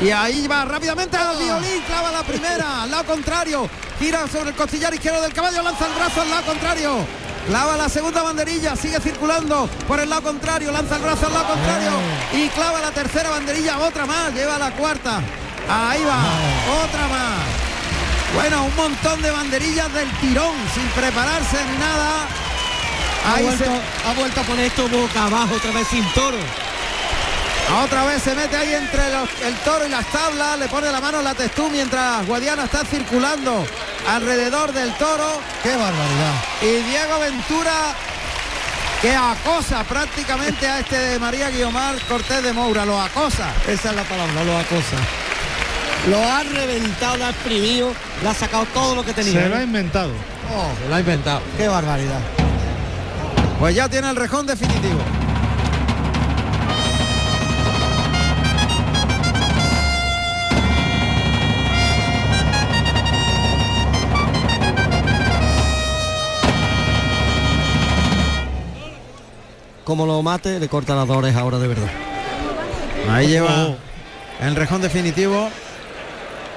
Y ahí va rápidamente al violín, clava la primera, <laughs> al lado contrario, gira sobre el costillar izquierdo del caballo, lanza el brazo al lado contrario. Clava la segunda banderilla, sigue circulando por el lado contrario, lanza el brazo al lado contrario y clava la tercera banderilla, otra más, lleva la cuarta. Ahí va, otra más. Bueno, un montón de banderillas del tirón, sin prepararse ni nada. Ahí ha, vuelto, ha vuelto a poner esto boca abajo otra vez sin toro. Otra vez se mete ahí entre el toro y las tablas, le pone la mano la testú mientras Guadiana está circulando alrededor del toro. ¡Qué barbaridad! Y Diego Ventura que acosa prácticamente a este de María Guiomar Cortés de Moura, lo acosa. Esa es la palabra, lo acosa. Lo ha reventado, lo ha exprimido, le ha sacado todo lo que tenía. Se lo ha inventado. Oh, se lo ha inventado. Qué barbaridad. Pues ya tiene el rejón definitivo. Como lo mate, le corta las dos orejas ahora de verdad. Ahí lleva el rejón definitivo.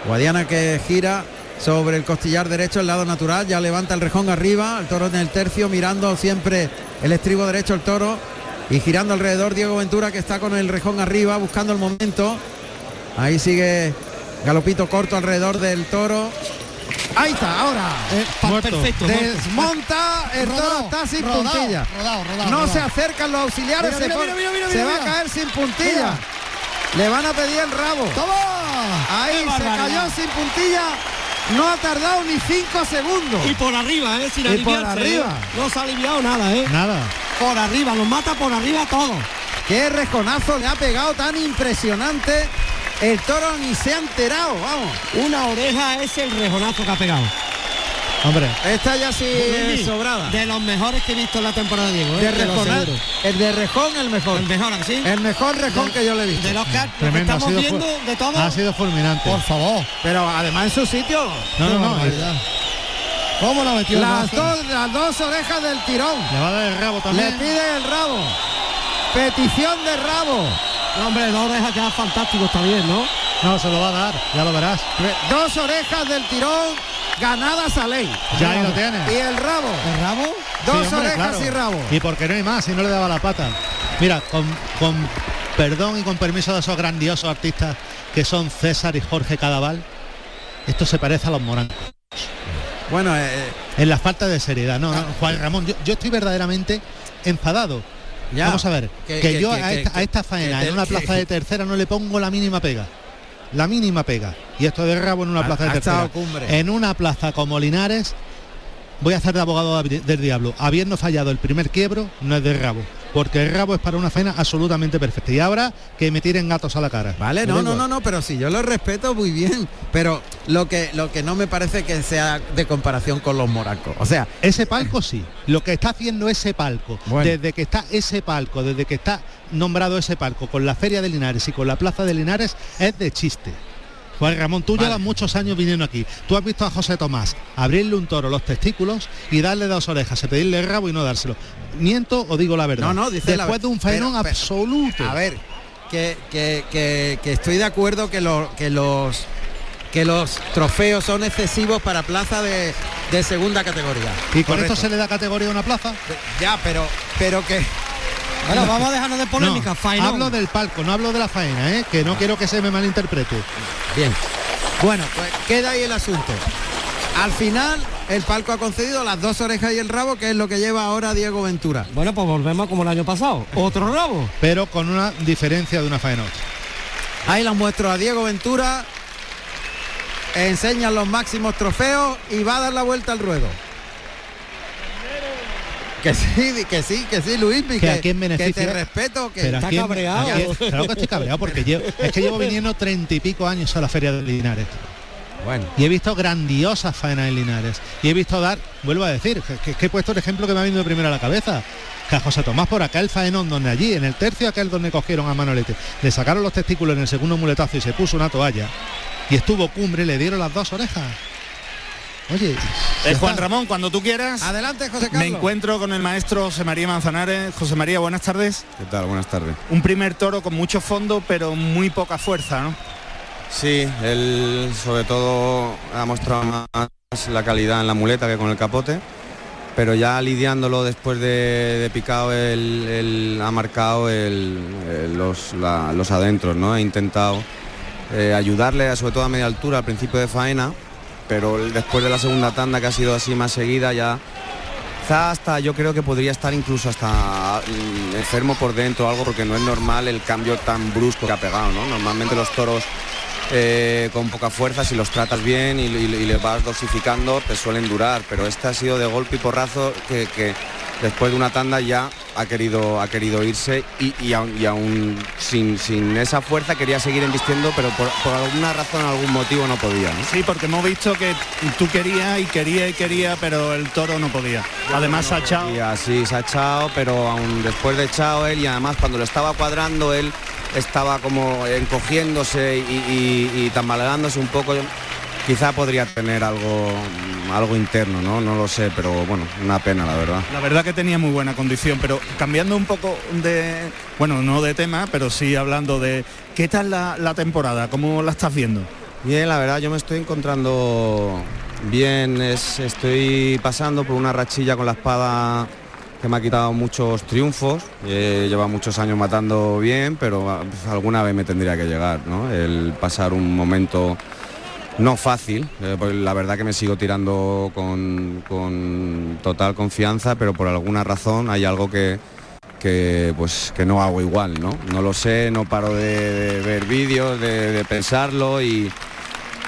Guadiana que gira sobre el costillar derecho, el lado natural, ya levanta el rejón arriba, el toro en el tercio, mirando siempre el estribo derecho el toro y girando alrededor Diego Ventura que está con el rejón arriba, buscando el momento. Ahí sigue galopito corto alrededor del toro. Ahí está, ahora. Eh, perfecto. Desmonta, el toro está sin puntilla. no se acercan los auxiliares, se, va a caer sin puntilla. Le van a pedir el rabo. Ahí se cayó sin puntilla. No ha tardado ni cinco segundos. Y por arriba, ¿eh? Sin y por ¿eh? arriba. No se ha aliviado nada, ¿eh? Nada. Por arriba, nos mata por arriba todo. Qué rejonazo le ha pegado tan impresionante el toro ni se ha enterado, vamos. Una oreja es el rejonazo que ha pegado. Hombre. Esta ya sí es sobrada. De los mejores que he visto en la temporada de Diego. ¿eh? el de Rejón el mejor. El mejor, ¿sí? El mejor Rejón que yo le he visto. De los que, estamos viendo de todo. Ha sido fulminante. Por favor. Pero además en su sitio. No, no, no. ¿Cómo la metió? Las dos, las dos orejas del tirón. Le va a dar el rabo también. Le pide el rabo. Petición de rabo hombre, dos orejas ya fantástico, está bien, ¿no? No, se lo va a dar, ya lo verás. Dos orejas del tirón ganadas a ley. Ya ahí lo tiene. Y el rabo. ¿El rabo? Dos orejas y rabo. Y porque no hay más, si no le daba la pata. Mira, con, perdón y con permiso de esos grandiosos artistas que son César y Jorge Cadaval, esto se parece a los morancos. Bueno, eh, eh, en la falta de seriedad, no, no Juan Ramón, yo estoy verdaderamente enfadado Vamos a ver, que, yo a, esta, faena en una plaza de tercera no le pongo la mínima pega. La mínima pega. Y esto de rabo en una plaza de tercera. En una plaza como Linares, voy a hacer de abogado del diablo. Habiendo fallado el primer quiebro, no es de rabo porque el rabo es para una faena absolutamente perfecta. Y ahora que me tiren gatos a la cara. Vale, no, no, no, no, pero si yo lo respeto muy bien. Pero lo que, lo que no me parece que sea de comparación con los moracos. O sea, ese palco sí. Lo que está haciendo ese palco, desde que está ese palco, desde que está nombrado ese palco con la Feria de Linares y con la Plaza de Linares, es de chiste. Juan Ramón, tú llevas muchos años viniendo aquí. Tú has visto a José Tomás abrirle un toro los testículos y darle dos orejas, pedirle el rabo y no dárselo. ¿Miento o digo la verdad? No, no, dice Después de un fenón absoluto. A ver, que, que, estoy de acuerdo que, lo, que los que los trofeos son excesivos para plaza de, segunda categoría. ¿Y con esto se le da categoría a una plaza? Ya, pero pero que bueno, vamos a dejarnos de polémica. No, hablo del palco, no hablo de la faena, ¿eh? que no quiero que se me malinterprete. Bien. Bueno, pues queda ahí el asunto. Al final, el palco ha concedido las dos orejas y el rabo, que es lo que lleva ahora Diego Ventura. Bueno, pues volvemos como el año pasado, otro rabo. Pero con una diferencia de una faena Ahí la muestro a Diego Ventura. Enseñan los máximos trofeos y va a dar la vuelta al ruedo. <laughs> Que sí, que sí, que sí, Luis, que, que, que te respeto, que está cabreado. claro que estoy cabreado porque es que llevo viniendo treinta y pico años a la Feria de Linares. Bueno. Y he visto grandiosas faenas en Linares. Y he visto dar, vuelvo a decir, que, he puesto el ejemplo que me ha venido primero a la cabeza. Que a José Tomás por acá el faenón donde allí, en el tercio aquel donde cogieron a Manolete, le sacaron los testículos en el segundo muletazo y se puso una toalla. Y estuvo cumbre, le dieron las dos orejas. Oye, eh, Juan Ramón, cuando tú quieras. Adelante, José Carlos. Me encuentro con el maestro José María Manzanares. José María, buenas tardes. ¿Qué tal? Buenas tardes. Un primer toro con mucho fondo, pero muy poca fuerza, ¿no? Sí, él sobre todo ha mostrado más la calidad en la muleta que con el capote, pero ya lidiándolo después de, picado, él, ha marcado los, los, adentros, ¿no? He intentado eh, ayudarle, sobre todo a media altura, al principio de faena, pero después de la segunda tanda que ha sido así más seguida ya hasta yo creo que podría estar incluso hasta mm, enfermo por dentro algo porque no es normal el cambio tan brusco que ha pegado, ¿no? Normalmente los toros eh, con poca fuerza, si los tratas bien y, les vas dosificando, te suelen durar, pero este ha sido de golpe y porrazo que, después de una tanda ya ha querido, ha querido irse y, aún, sin, sin, esa fuerza quería seguir embistiendo, pero por, alguna razón, algún motivo no podía. Sí, porque hemos visto que tú querías y quería y quería, pero el toro no podía. Además ha echado. Sí, se ha echado, pero aún después de echado él y además cuando lo estaba cuadrando él estaba como encogiéndose y, tambaleándose un poco. Quizá podría tener algo, algo interno, ¿no? No lo sé, pero bueno, una pena, la verdad. La verdad que tenía muy buena condición, pero cambiando un poco de, bueno, no de tema, pero sí hablando de, ¿qué tal la, la temporada? ¿Cómo la estás viendo? Bien, la verdad yo me estoy encontrando bien, es, estoy pasando por una rachilla con la espada que me ha quitado muchos triunfos, lleva muchos años matando bien, pero ah, alguna vez me tendría que llegar, ¿no? El pasar un momento no fácil, eh, la verdad que me sigo tirando con, total confianza, pero por alguna razón hay algo que, que, pues, que no hago igual, ¿no? No lo sé, no paro de, ver vídeos, de, pensarlo y,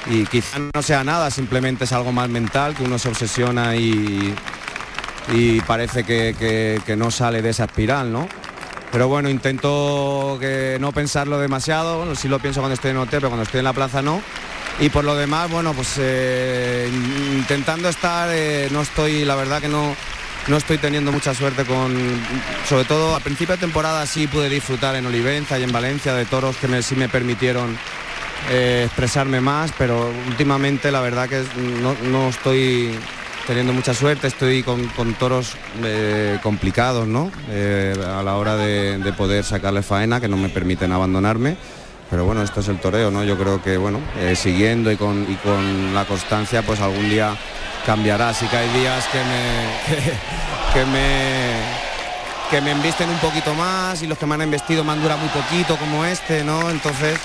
y quizá no sea nada, simplemente es algo más mental, que uno se obsesiona y, y parece que, no sale de esa espiral, ¿no? Pero bueno, intento que no pensarlo demasiado, bueno, sí lo pienso cuando estoy en hotel, pero cuando estoy en la plaza no. Y por lo demás, bueno, pues eh, intentando estar, eh, no estoy, la verdad que no, no estoy teniendo mucha suerte con, sobre todo a principio de temporada sí pude disfrutar en Olivenza y en Valencia de toros que me, sí me permitieron eh, expresarme más, pero últimamente la verdad que no, no estoy teniendo mucha suerte, estoy con, toros complicados, ¿no? A la hora de, poder sacarle faena, que no me permiten abandonarme. Pero bueno, esto es el toreo, ¿no? Yo creo que, bueno, eh, siguiendo y con, y con la constancia, pues algún día cambiará. Así que hay días que me, <laughs> que, me, que me embisten un poquito más y los que me han embestido me han durado muy poquito, como este, ¿no? Entonces,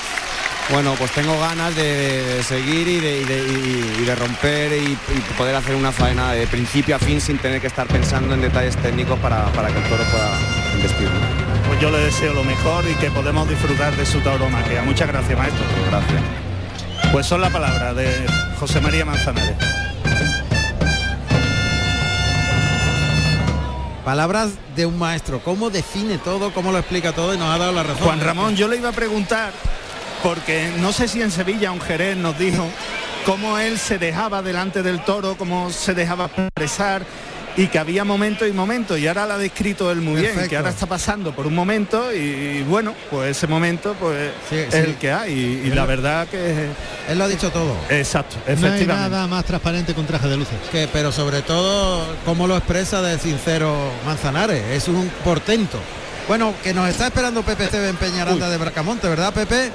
bueno, pues tengo ganas de, seguir y de, romper y, poder hacer una faena de principio a fin sin tener que estar pensando en detalles técnicos para, que el toro pueda investir. Yo le deseo lo mejor y que podemos disfrutar de su tauromaquia. Muchas gracias, maestro. Gracias. Pues son las palabras de José María Manzanares. Palabras de un maestro, cómo define todo, cómo lo explica todo y nos ha dado la razón. Juan Ramón, yo le iba a preguntar porque no sé si en Sevilla un Jerez nos dijo cómo él se dejaba delante del toro, cómo se dejaba expresar y que había momentos y momentos y ahora la ha descrito él muy bien que ahora está pasando por un momento y, bueno pues ese momento pues es el que hay y, la verdad que él lo ha dicho todo. Exacto efectivamente no hay nada más transparente con traje de luces. Que pero sobre todo cómo lo expresa de sincero Manzanares es un portento. Bueno que nos está esperando Pepe Esteban Peñaranda de Bracamonte verdad Pepe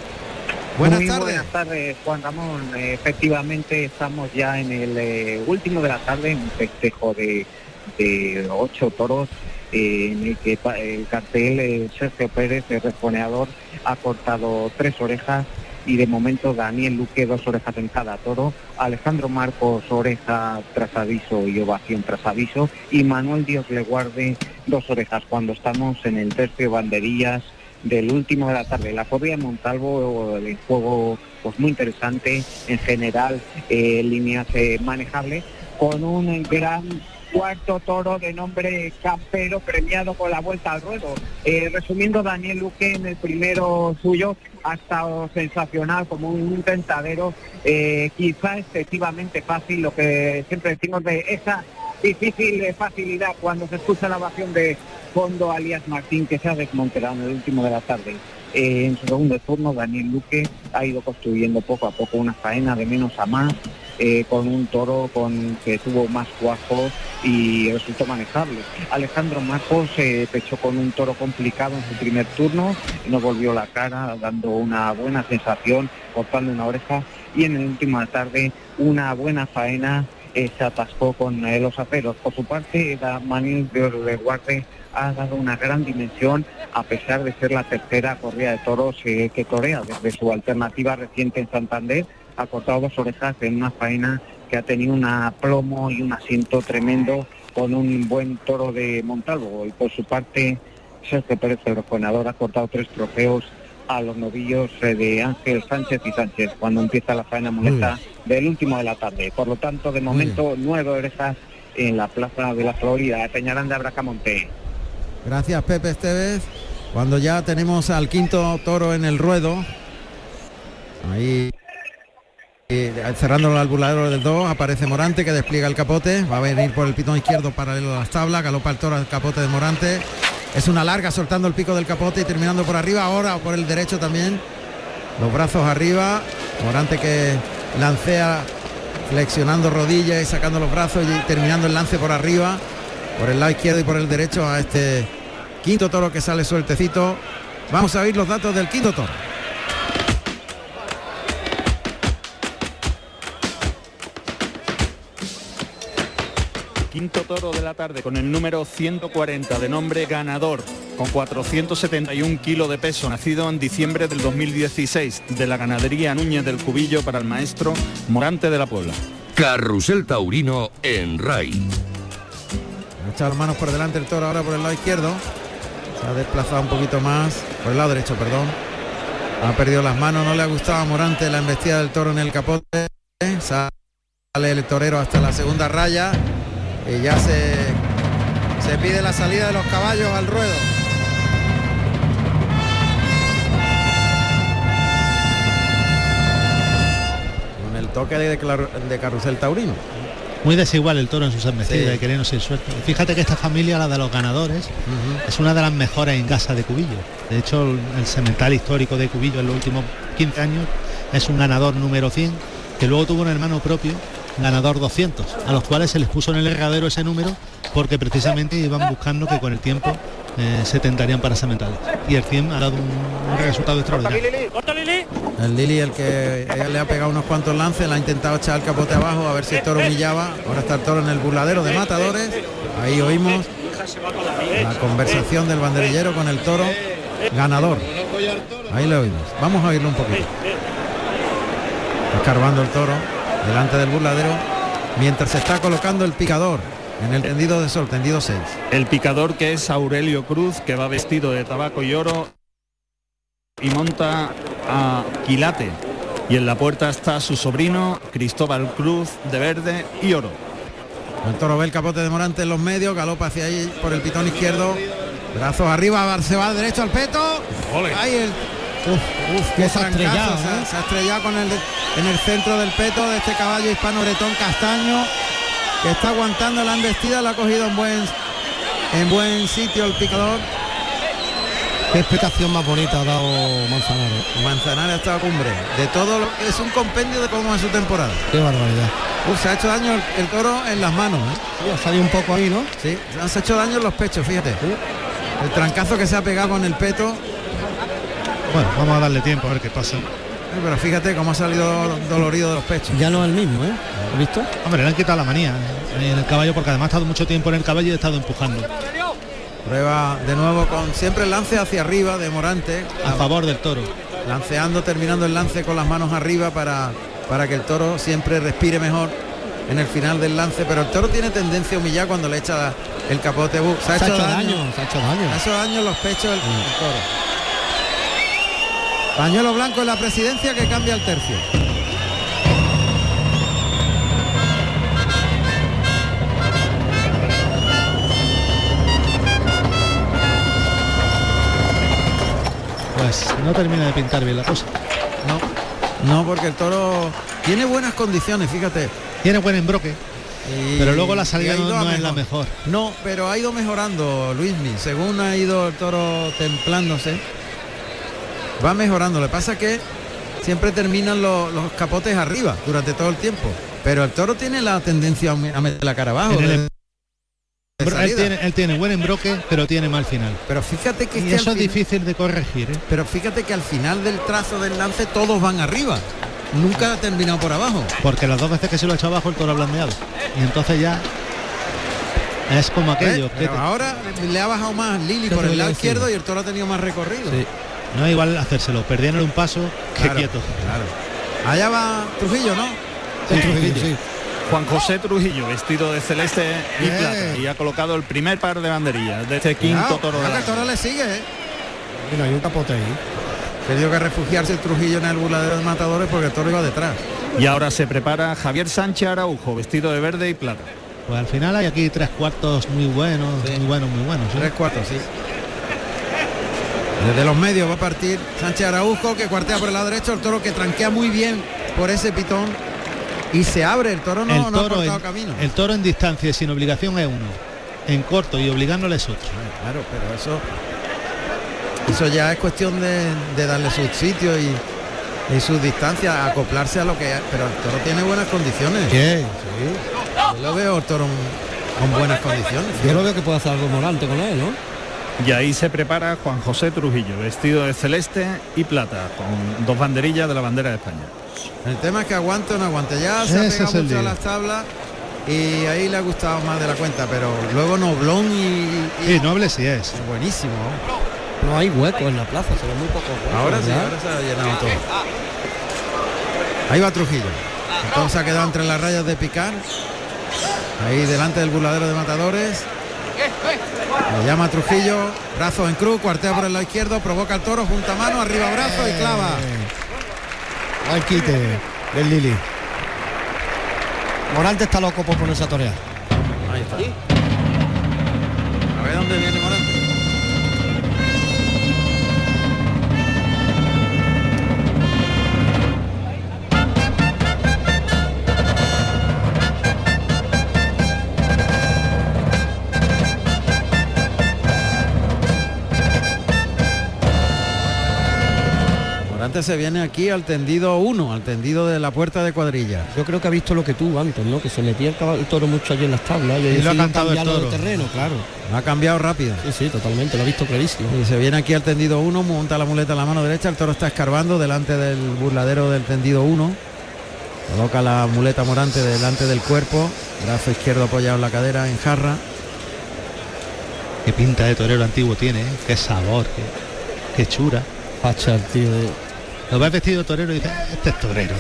Buenas tardes. Buenas tardes, Juan Ramón. efectivamente estamos ya en el eh, último de la tarde, en un festejo de, ocho toros, eh, en el que el cartel eh, Sergio Pérez, el responeador, ha cortado tres orejas y de momento Daniel Luque dos orejas en cada toro, Alejandro Marcos oreja tras aviso y ovación tras aviso y Manuel Dios le guarde dos orejas cuando estamos en el tercio banderillas del último de la tarde. La corrida de Montalvo, el juego pues muy interesante, en general eh, líneas eh, manejables, con un gran cuarto toro de nombre Campero premiado con la vuelta al ruedo. Eh, resumiendo, Daniel Luque en el primero suyo ha estado sensacional como un tentadero, eh, quizá excesivamente fácil, lo que siempre decimos de esa difícil facilidad cuando se escucha la ovación de fondo alias Martín que se ha desmontelado en el último de la tarde. Eh, en su segundo turno, Daniel Luque ha ido construyendo poco a poco una faena de menos a más, eh, con un toro con que tuvo más cuajos y resultó manejable. Alejandro Marcos se pechó con un toro complicado en su primer turno, no volvió la cara, dando una buena sensación, cortando una oreja y en la tarde una buena faena eh, se atascó con los aperos. Por su parte, la Manuel de Guarde ha dado una gran dimensión a pesar de ser la tercera corrida de toros eh, que torea desde su alternativa reciente en Santander. Ha cortado dos orejas en una faena que ha tenido un plomo y un asiento tremendo con un buen toro de Montalvo. Y por su parte, Sergio Pérez, el rejonador, ha cortado tres trofeos a los novillos eh, de Ángel Sánchez y Sánchez cuando empieza la faena muleta del último de la tarde. Por lo tanto, de momento, nueve orejas en la plaza de la Florida, Peñarán de Abracamonte. Gracias Pepe Esteves. Cuando ya tenemos al quinto toro en el ruedo. Ahí cerrando el albulador del 2 aparece Morante que despliega el capote. Va a venir por el pitón izquierdo paralelo a las tablas. Galopa el toro al capote de Morante. Es una larga soltando el pico del capote y terminando por arriba. Ahora por el derecho también. Los brazos arriba. Morante que lancea flexionando rodillas y sacando los brazos y terminando el lance por arriba por el lado izquierdo y por el derecho a este quinto toro que sale sueltecito. Vamos a ver los datos del quinto toro. Quinto toro de la tarde con el número 140 de nombre ganador, con 471 kilos de peso, nacido en diciembre del 2016 de la ganadería Núñez del Cubillo para el maestro Morante de la Puebla. Carrusel Taurino en RAI echa las manos por delante el toro ahora por el lado izquierdo. Se ha desplazado un poquito más, por el lado derecho, perdón. Ha perdido las manos, no le ha gustado a Morante la embestida del toro en el capote. Sale el torero hasta la segunda raya y ya se, se pide la salida de los caballos al ruedo. Con el toque de, de carrusel taurino muy desigual el toro en sus embestidas y queriendo ser suelto. Fíjate que esta familia, la de los ganadores, es una de las mejores en casa de Cubillo. De hecho, el, cemental histórico de Cubillo en los últimos 15 años es un ganador número 100, que luego tuvo un hermano propio, ganador 200, a los cuales se les puso en el herradero ese número porque precisamente iban buscando que con el tiempo eh, se tentarían para sementales. Y el 100 ha dado un, resultado extraordinario. El Lili, el que le ha pegado unos cuantos lances, le ha intentado echar el capote abajo a ver si el toro humillaba. Ahora está el toro en el burladero de matadores. Ahí oímos la conversación del banderillero con el toro ganador. Ahí le oímos. Vamos a oírlo un poquito. Escarbando el toro delante del burladero mientras se está colocando el picador en el tendido de sol, tendido 6. El picador que es Aurelio Cruz, que va vestido de tabaco y oro y monta a Quilate. Y en la puerta está su sobrino Cristóbal Cruz de verde y oro. El toro ve el capote de Morante en los medios, galopa hacia ahí por el pitón izquierdo. Brazos arriba, se va derecho al peto. Ahí el. Uf, qué se, ha estrellado, ¿eh? se, ha estrellado con el en el centro del peto de este caballo hispano bretón castaño que está aguantando la embestida, la ha cogido en buen, en buen sitio el picador. Qué expectación más bonita ha dado Manzanares. Manzanares ha estado cumbre. De todo lo que es un compendio de cómo es su temporada. Qué barbaridad. se ha hecho daño el, toro en las manos. ¿eh? ha salido un poco ahí, ¿no? Sí, se ha hecho daño en los pechos, fíjate. El trancazo que se ha pegado con el peto. Bueno, vamos a darle tiempo a ver qué pasa. Pero fíjate cómo ha salido dolorido de los pechos. Ya no es el mismo, ¿eh? ¿Has visto? Hombre, le han quitado la manía ¿eh? en el caballo porque además ha estado mucho tiempo en el caballo y ha estado empujando. Prueba de nuevo con siempre el lance hacia arriba de Morante. A favor del toro. lanceando, terminando el lance con las manos arriba para, para que el toro siempre respire mejor en el final del lance, pero el toro tiene tendencia a humillar cuando le echa el capote. Se ha, hecho, daño, se ha hecho daño. Se ha hecho daño en los pechos del toro. Pañuelo blanco en la presidencia que cambia el tercio. Pues no termina de pintar bien la cosa. No, no, porque el toro tiene buenas condiciones, fíjate. Tiene buen embroque. pero luego la salida no, es la mejor. No, pero ha ido mejorando Luismi. Según ha ido el toro templándose, va mejorando. Le pasa que siempre terminan los, capotes arriba durante todo el tiempo. Pero el toro tiene la tendencia a meter la cara abajo. Él tiene, buen embroque, pero tiene mal final. Pero fíjate que, eso es difícil de corregir. ¿eh? Pero fíjate que al final del trazo del lance todos van arriba. Nunca ha terminado por abajo. Porque las dos veces que se lo ha hecho abajo el toro ha blandeado. Y entonces ya es como aquello. ahora le ha bajado más Lili por el lado izquierdo y el toro ha tenido más recorrido. No es igual hacérselo, perdiendo un paso que quieto. Allá va Trujillo, ¿no? Trujillo, Juan José Trujillo, vestido de celeste y plata, y ha colocado el primer par de banderillas de este quinto toro de El toro le sigue, ¿eh? Mira, hay un capote ahí. Tenido que refugiarse el Trujillo en el burladero de matadores porque el toro iba detrás. Y ahora se prepara Javier Sánchez Araujo, vestido de verde y plata. Pues al final hay aquí tres cuartos muy buenos, muy buenos, muy buenos. Tres cuartos, sí. Desde los medios va a partir Sánchez Araujo que cuartea por el lado derecho, el toro que tranquea muy bien por ese pitón y se abre, el toro no, el toro en, camino. El toro en distancia y sin obligación es uno. En corto y obligándole es otro. Claro, pero eso eso ya es cuestión de, darle su sitio y, y su distancia, acoplarse a lo que es. Pero el toro tiene buenas condiciones. ¿Qué? Sí. Yo lo veo el toro con buenas condiciones. Yo lo veo que puede hacer algo morante con él, ¿no? Y ahí se prepara Juan José Trujillo, vestido de celeste y plata, con dos banderillas de la bandera de España. El tema es que aguante o no aguante. Ya se ha pegado mucho a las tablas y ahí le ha gustado más de la cuenta, pero luego Noblón y... y Noble sí es. Buenísimo. No hay hueco en la plaza, se ve muy poco Ahora sí, ahora se ha llenado todo. Ahí va Trujillo. Entonces ha quedado entre las rayas de picar. Ahí delante del burladero de matadores. Le llama Trujillo, brazo en cruz, cuartea por el lado izquierdo, provoca el toro, junta mano, arriba brazo y clava. Al quite del Lili. Morante está loco por ponerse a torear. Ahí está. A ver dónde viene Se viene aquí al tendido 1, al tendido de la puerta de cuadrilla. Yo creo que ha visto lo que tú antes, ¿no? Que se metía el, toro mucho allí en las tablas y, lo ha cantado el toro. terreno, claro. Ha cambiado rápido. Sí, sí, totalmente, lo ha visto clarísimo. Y se viene aquí al tendido 1, monta la muleta en la mano derecha, el toro está escarbando delante del burladero del tendido 1. Coloca la muleta morante delante del cuerpo, brazo izquierdo apoyado en la cadera, en jarra. Qué pinta de torero antiguo tiene, ¿eh? qué sabor, qué, chura. Pacha el tío de lo ves vestido torero y dices, este es torero.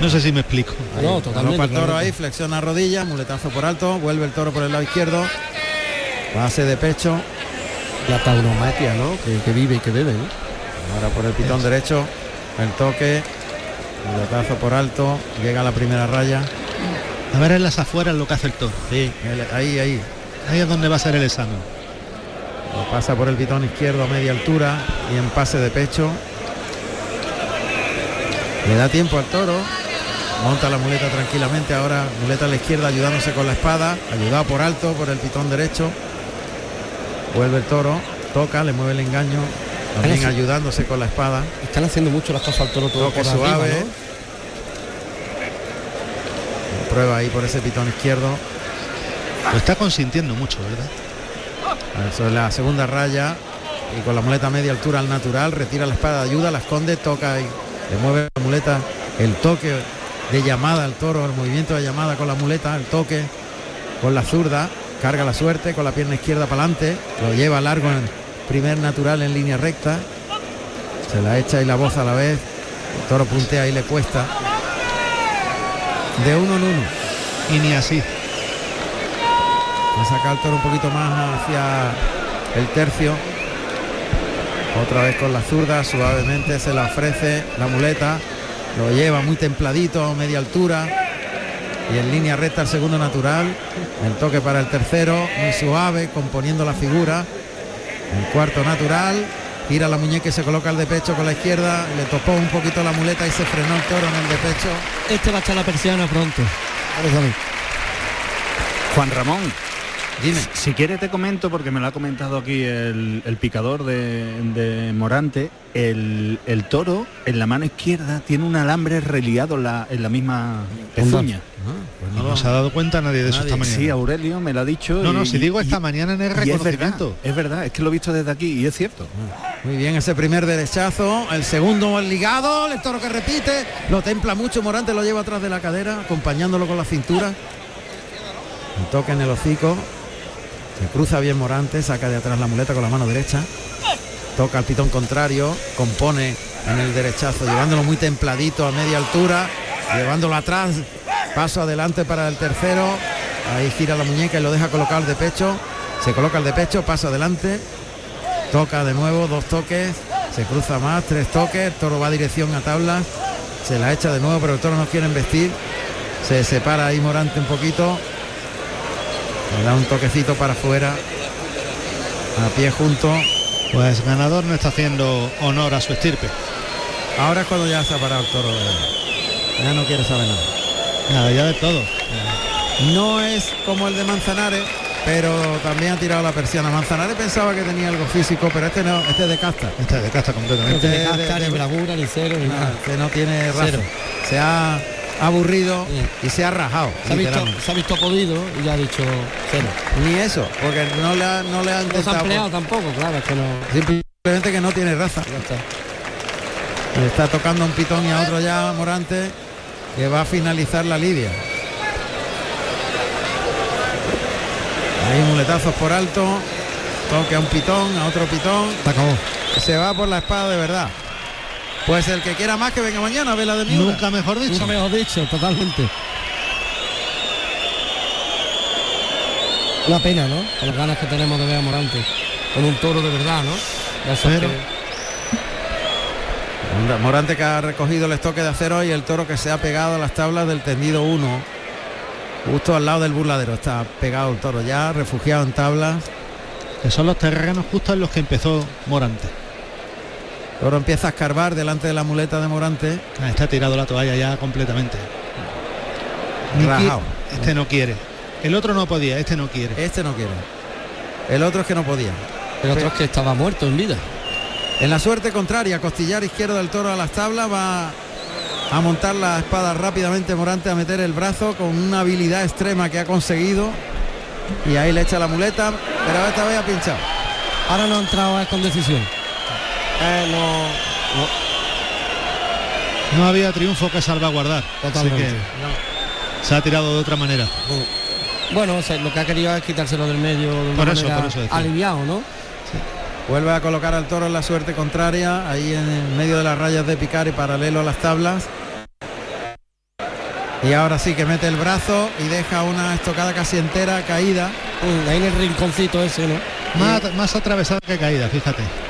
No sé si me explico. no, totalmente. el toro ahí, flexiona rodilla, muletazo por alto, vuelve el toro por el lado izquierdo, base de pecho. La tauromaquia, ¿no? Que, vive y que bebe, Ahora por el pitón derecho, el toque, muletazo por alto, llega a la primera raya. A ver en las afueras lo que hace el toro. Sí, ahí, ahí. Ahí es donde va a ser el examen. pasa por el pitón izquierdo a media altura y en pase de pecho le da tiempo al toro. Monta la muleta tranquilamente. Ahora muleta a la izquierda ayudándose con la espada. Ayudado por alto por el pitón derecho. Vuelve el toro. Toca, le mueve el engaño. También ayudándose con la espada. Están haciendo mucho las cosas al toro todo Toque suave. Prueba ahí por ese pitón izquierdo. Lo está consintiendo mucho, ¿verdad? Eso es la segunda raya. Y con la muleta a media altura al natural. Retira la espada, ayuda, la esconde, toca y le mueve la muleta, el toque de llamada al toro, el movimiento de llamada con la muleta, el toque con la zurda, carga la suerte con la pierna izquierda para adelante, lo lleva largo en primer natural en línea recta. Se la echa y la voz a la vez. El toro puntea y le cuesta. De uno en uno. Y ni así. Va a sacar el toro un poquito más hacia el tercio. Otra vez con la zurda, suavemente se la ofrece la muleta. Lo lleva muy templadito a media altura. Y en línea recta el segundo natural. El toque para el tercero, muy suave, componiendo la figura. El cuarto natural. Gira la muñeca y se coloca el de pecho con la izquierda. Le topó un poquito la muleta y se frenó el toro en el de pecho. Este va a echar la persiana pronto. Juan Ramón, Dime. Si quiere te comento, porque me lo ha comentado aquí el, picador de, Morante, el, toro en la mano izquierda tiene un alambre reliado en la, en la misma pezuña. Ah, pues no, se ha dado cuenta nadie de eso esta mañana. Sí, Aurelio me lo ha dicho. No, no, si digo esta mañana en el reconocimiento. Es verdad, es que lo he visto desde aquí y es cierto. Muy bien, ese primer derechazo, el segundo el ligado, el toro que repite, lo templa mucho, Morante lo lleva atrás de la cadera, acompañándolo con la cintura. Un toque en el hocico, se cruza bien Morante, saca de atrás la muleta con la mano derecha. Toca el pitón contrario, compone en el derechazo, llevándolo muy templadito a media altura, llevándolo atrás, paso adelante para el tercero. Ahí gira la muñeca y lo deja colocar de pecho. Se coloca el de pecho, paso adelante. Toca de nuevo, dos toques. Se cruza más, tres toques. Toro va dirección a tablas. Se la echa de nuevo, pero el toro no quiere vestir. Se separa ahí Morante un poquito. Le da un toquecito para afuera. A pie junto. Pues ganador no está haciendo honor a su estirpe. Ahora es cuando ya se ha parado el toro. Ya no quiere saber nada. Nada, ya de todo. No es como el de Manzanares, pero también ha tirado la persiana. Manzanares pensaba que tenía algo físico, pero este no, este es de casta. Este es de casta completamente. Este de casta, ni bravura, ni cero, ni nada. Este no tiene raza. Se ha aburrido y se ha rajado. Se ha, visto, se ha visto podido y ya ha dicho cero. Ni eso, porque no le ha, no le han no tampoco, claro, es que no. Simplemente que no tiene raza. Ya está. Le está tocando un pitón y a otro ya Morante que va a finalizar la lidia. Hay muletazos por alto, toque a un pitón, a otro pitón. acabó. Se va por la espada de verdad. Pues el que quiera más que venga mañana a ver la de Miura. Nunca mejor dicho. Nunca mejor dicho, totalmente. La pena, ¿no? Con las ganas que tenemos de ver a Morante. Con un toro de verdad, ¿no? Morante que ha recogido el estoque de acero y el toro que se ha pegado a las tablas del tendido 1. Justo al lado del burladero está pegado el toro ya, refugiado en tablas. Que son los terrenos justos en los que empezó Morante. Ahora empieza a escarbar delante de la muleta de Morante. Ah, está tirado la toalla ya completamente. Este no quiere. El otro no podía, este no quiere. Este no quiere. El otro es que no podía. El otro es que estaba muerto en vida. En la suerte contraria, costillar izquierdo del toro a las tablas, va a montar la espada rápidamente Morante a meter el brazo con una habilidad extrema que ha conseguido. Y ahí le echa la muleta, pero esta vez ha pinchado. Ahora no ha entrado con decisión. Eh, no, había triunfo que salvaguardar. Totalmente. Se ha tirado de otra manera. Bueno, lo que ha querido es quitárselo del medio de por eso, aliviado, ¿no? Vuelve a colocar al toro en la suerte contraria, ahí en medio de las rayas de picar y paralelo a las tablas. Y ahora sí que mete el brazo y deja una estocada casi entera caída. ahí en el rinconcito ese, ¿no? Más, más atravesada que caída, fíjate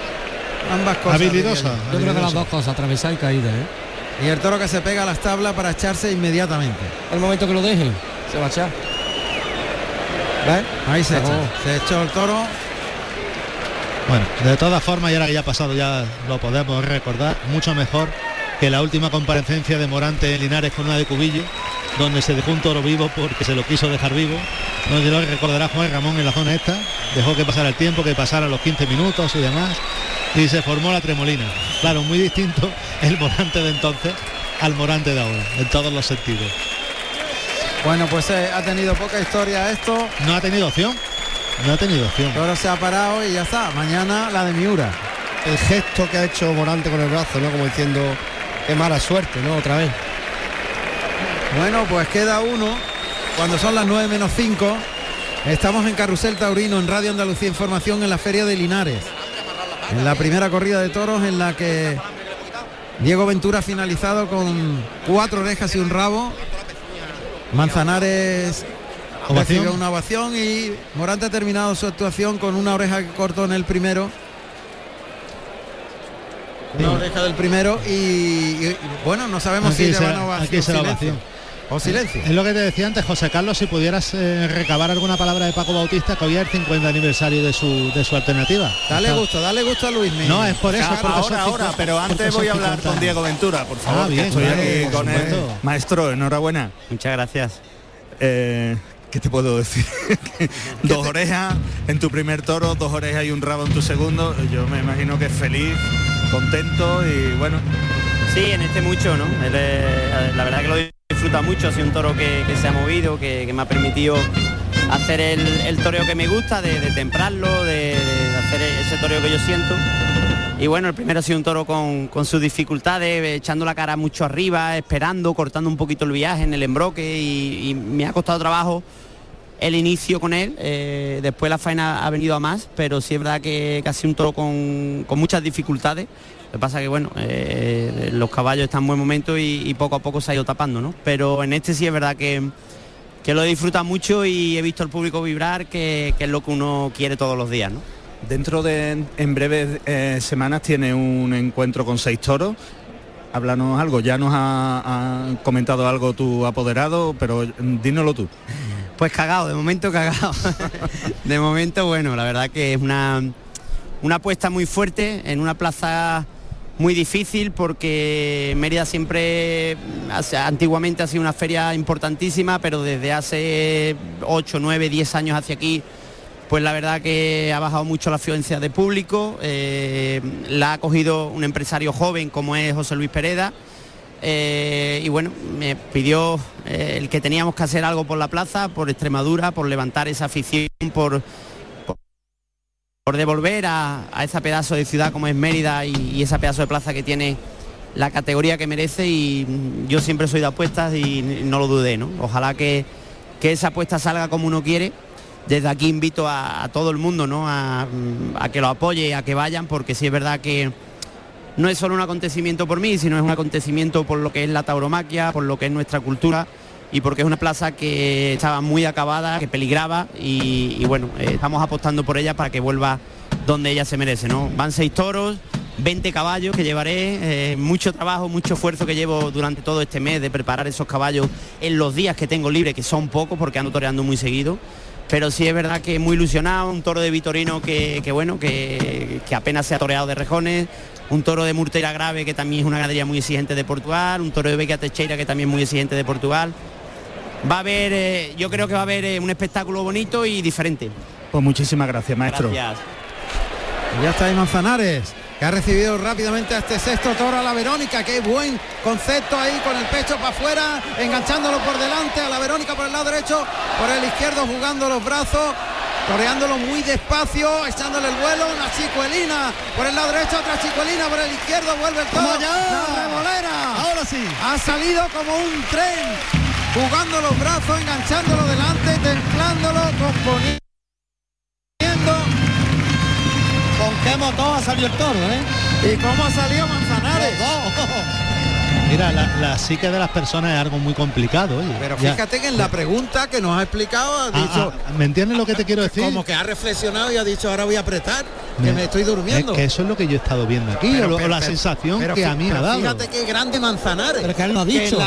ambas cosas. Habilidosa. Yo creo que las dos cosas, atravesar y caída. ¿eh? Y el toro que se pega a las tablas para echarse inmediatamente. El momento que lo dejen, se va a echar. Ahí se, echa. se echó el toro. Bueno, de todas formas, y ahora que ya ha pasado, ya lo podemos recordar, mucho mejor que la última comparecencia de Morante en Linares con una de Cubillo, donde se dejó un toro vivo porque se lo quiso dejar vivo. No lo recordará Juan Ramón en la zona esta, dejó que pasara el tiempo, que pasaran los 15 minutos y demás y se formó la tremolina. Claro, muy distinto <laughs> el Morante de entonces al Morante de ahora, en todos los sentidos. Bueno, pues eh, ha tenido poca historia esto. No ha tenido opción. No ha tenido opción. Ahora se ha parado y ya está. Mañana la de Miura. El gesto que ha hecho Morante con el brazo, ¿no? Como diciendo, qué mala suerte, ¿no? Otra vez. Bueno, pues queda uno. Cuando son las 9 menos 5. Estamos en Carrusel Taurino, en Radio Andalucía Información, en la Feria de Linares. En la primera corrida de toros en la que Diego Ventura ha finalizado con cuatro orejas y un rabo. Manzanares recibió una ovación y Morante ha terminado su actuación con una oreja que cortó en el primero. Una oreja del primero y, bueno, no sabemos si le van a ovación silencio. Es lo que te decía antes, José Carlos, si pudieras eh, recabar alguna palabra de Paco Bautista, que hoy es el 50 aniversario de su, de su alternativa. Dale gusto, dale gusto a Luis. No, es por eso. ahora, ahora, pero antes voy a hablar con Diego Ventura, por favor. Ah, bien, estoy aquí con él. Maestro, enhorabuena. Muchas gracias. Eh, ¿Qué te puedo decir? <laughs> dos orejas en tu primer toro, dos orejas y un rabo en tu segundo. Yo me imagino que es feliz, contento y bueno. Sí, en este mucho, ¿no? la verdad que lo disfruta mucho, ha sido un toro que, se ha movido, que, me ha permitido hacer el, toreo que me gusta, de, temprarlo, de, hacer ese toreo que yo siento. Y bueno, el primero ha sido un toro con, sus dificultades, echando la cara mucho arriba, esperando, cortando un poquito el viaje en el embroque y, me ha costado trabajo el inicio con él, eh, después la faena ha venido a más, pero sí es verdad que, casi un toro con, con muchas dificultades lo que pasa que bueno, eh, los caballos están en buen momento y, poco a poco se ha ido tapando, ¿no? Pero en este sí es verdad que, que lo disfruta mucho y he visto al público vibrar, que, es lo que uno quiere todos los días, ¿no? Dentro de en breves eh, semanas tiene un encuentro con seis toros. Háblanos algo, ya nos ha, comentado algo tu apoderado, pero dínoslo tú. Pues cagado, de momento cagado. <laughs> de momento, bueno, la verdad que es una, una apuesta muy fuerte en una plaza muy difícil porque Mérida siempre, antiguamente ha sido una feria importantísima, pero desde hace 8, 9, 10 años hacia aquí, pues la verdad que ha bajado mucho la afluencia de público, eh, la ha cogido un empresario joven como es José Luis Pereda, eh, y bueno, me pidió eh, el que teníamos que hacer algo por la plaza, por Extremadura, por levantar esa afición, por por devolver a, esa pedazo de ciudad como es Mérida y, esa pedazo de plaza que tiene la categoría que merece y yo siempre soy de apuestas y no lo dudé, ¿no? Ojalá que, esa apuesta salga como uno quiere. Desde aquí invito a, todo el mundo ¿no? a, que lo apoye, a que vayan, porque sí es verdad que no es solo un acontecimiento por mí, sino es un acontecimiento por lo que es la tauromaquia, por lo que es nuestra cultura y porque es una plaza que estaba muy acabada, que peligraba y, bueno, eh, estamos apostando por ella para que vuelva donde ella se merece, ¿no? Van seis toros, 20 caballos que llevaré, eh, mucho trabajo, mucho esfuerzo que llevo durante todo este mes de preparar esos caballos en los días que tengo libre, que son pocos porque ando toreando muy seguido. Pero sí es verdad que muy ilusionado, un toro de Vitorino que, bueno, que, que, apenas se ha toreado de rejones, un toro de Murtera Grave que también es una ganadería muy exigente de Portugal, un toro de Beca Techeira que también es muy exigente de Portugal va a haber, eh, yo creo que va a haber eh, un espectáculo bonito y diferente. Pues muchísimas gracias, maestro. Gracias. ya está ahí Manzanares, que ha recibido rápidamente a este sexto toro a la Verónica. Qué buen concepto ahí con el pecho para afuera, enganchándolo por delante, a la Verónica por el lado derecho, por el izquierdo jugando los brazos. Toreándolo muy despacio, echándole el vuelo, una chicuelina por el lado derecho, otra chicuelina por el izquierdo, vuelve el toro, la revolera. Ahora sí. Ha salido como un tren jugando los brazos, enganchándolo delante, templándolo, componiendo. ¿Con qué motor ha salido el toro, eh? ¿Y cómo ha salido Manzanares? Mira, la, psique de las personas es algo muy complicado. Oye. Pero fíjate que en la pregunta que nos ha explicado ha ah, dicho... Ah, ¿Me entiendes lo que te <laughs> quiero decir? Como que ha reflexionado y ha dicho ahora voy a apretar, que me, estoy durmiendo. Es que eso es lo que yo he estado viendo aquí, o, la sensación que a mí me ha dado. Fíjate qué grande Manzanares. Pero que él lo ha dicho.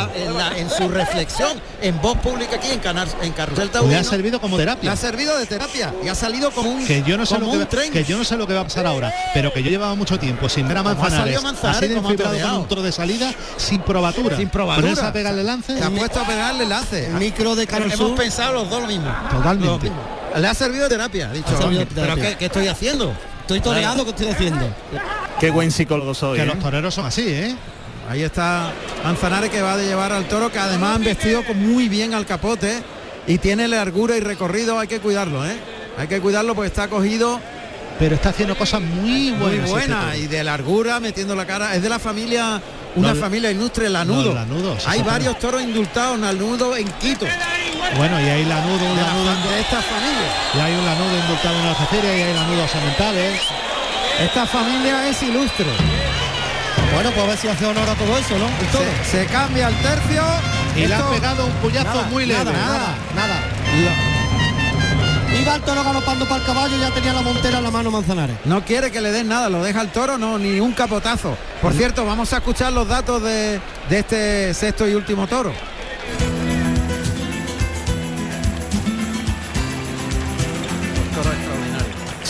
En, su reflexión, en voz pública aquí en, Canar, en Carrusel Taurino. Le ha servido como terapia. Le ha servido de terapia y ha salido como un que yo no sé lo que, que yo no sé lo que va a pasar ahora, pero que yo llevaba mucho tiempo sin ver a Manzanares, así de con un de salida sin probatura. Sin probatura. a pegarle lance. Se ha puesto a pegarle lance. El micro de Carlos Hemos pensado los dos lo mismo. Totalmente. Le ha servido de terapia, dicho. Pero ¿qué, estoy haciendo? Estoy toreando, ¿qué estoy haciendo? Qué buen psicólogo soy. Que ¿eh? los toreros son así, ¿eh? Ahí está Manzanares que va a llevar al toro, que además han vestido muy bien al capote y tiene largura y recorrido, hay que cuidarlo, ¿eh? Hay que cuidarlo porque está cogido. Pero está haciendo cosas muy buenas. Muy buenas y de largura, metiendo la cara. Es de la familia una familia ilustre, Lanudo. lanudo hay varios toros indultados, Lanudo en Quito. Bueno, y hay Lanudo, un Lanudo de esta familia. Y hay un Lanudo indultado en Algeciras y hay Lanudos sementales. Esta familia es ilustre. Bueno, pues a ver si hace honor a todo eso, ¿no? Se, cambia el tercio. Y le ha pegado un puñazo muy leve. Nada, nada. Iba el toro galopando para el caballo y ya tenía la montera en la mano Manzanares. No quiere que le den nada, lo deja el toro, no, ni un capotazo. Por cierto, vamos a escuchar los datos de, de este sexto y último toro.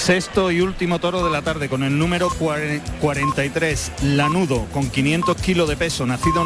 Sexto y último toro de la tarde con el número 43, Lanudo, con 500 kilos de peso, nacido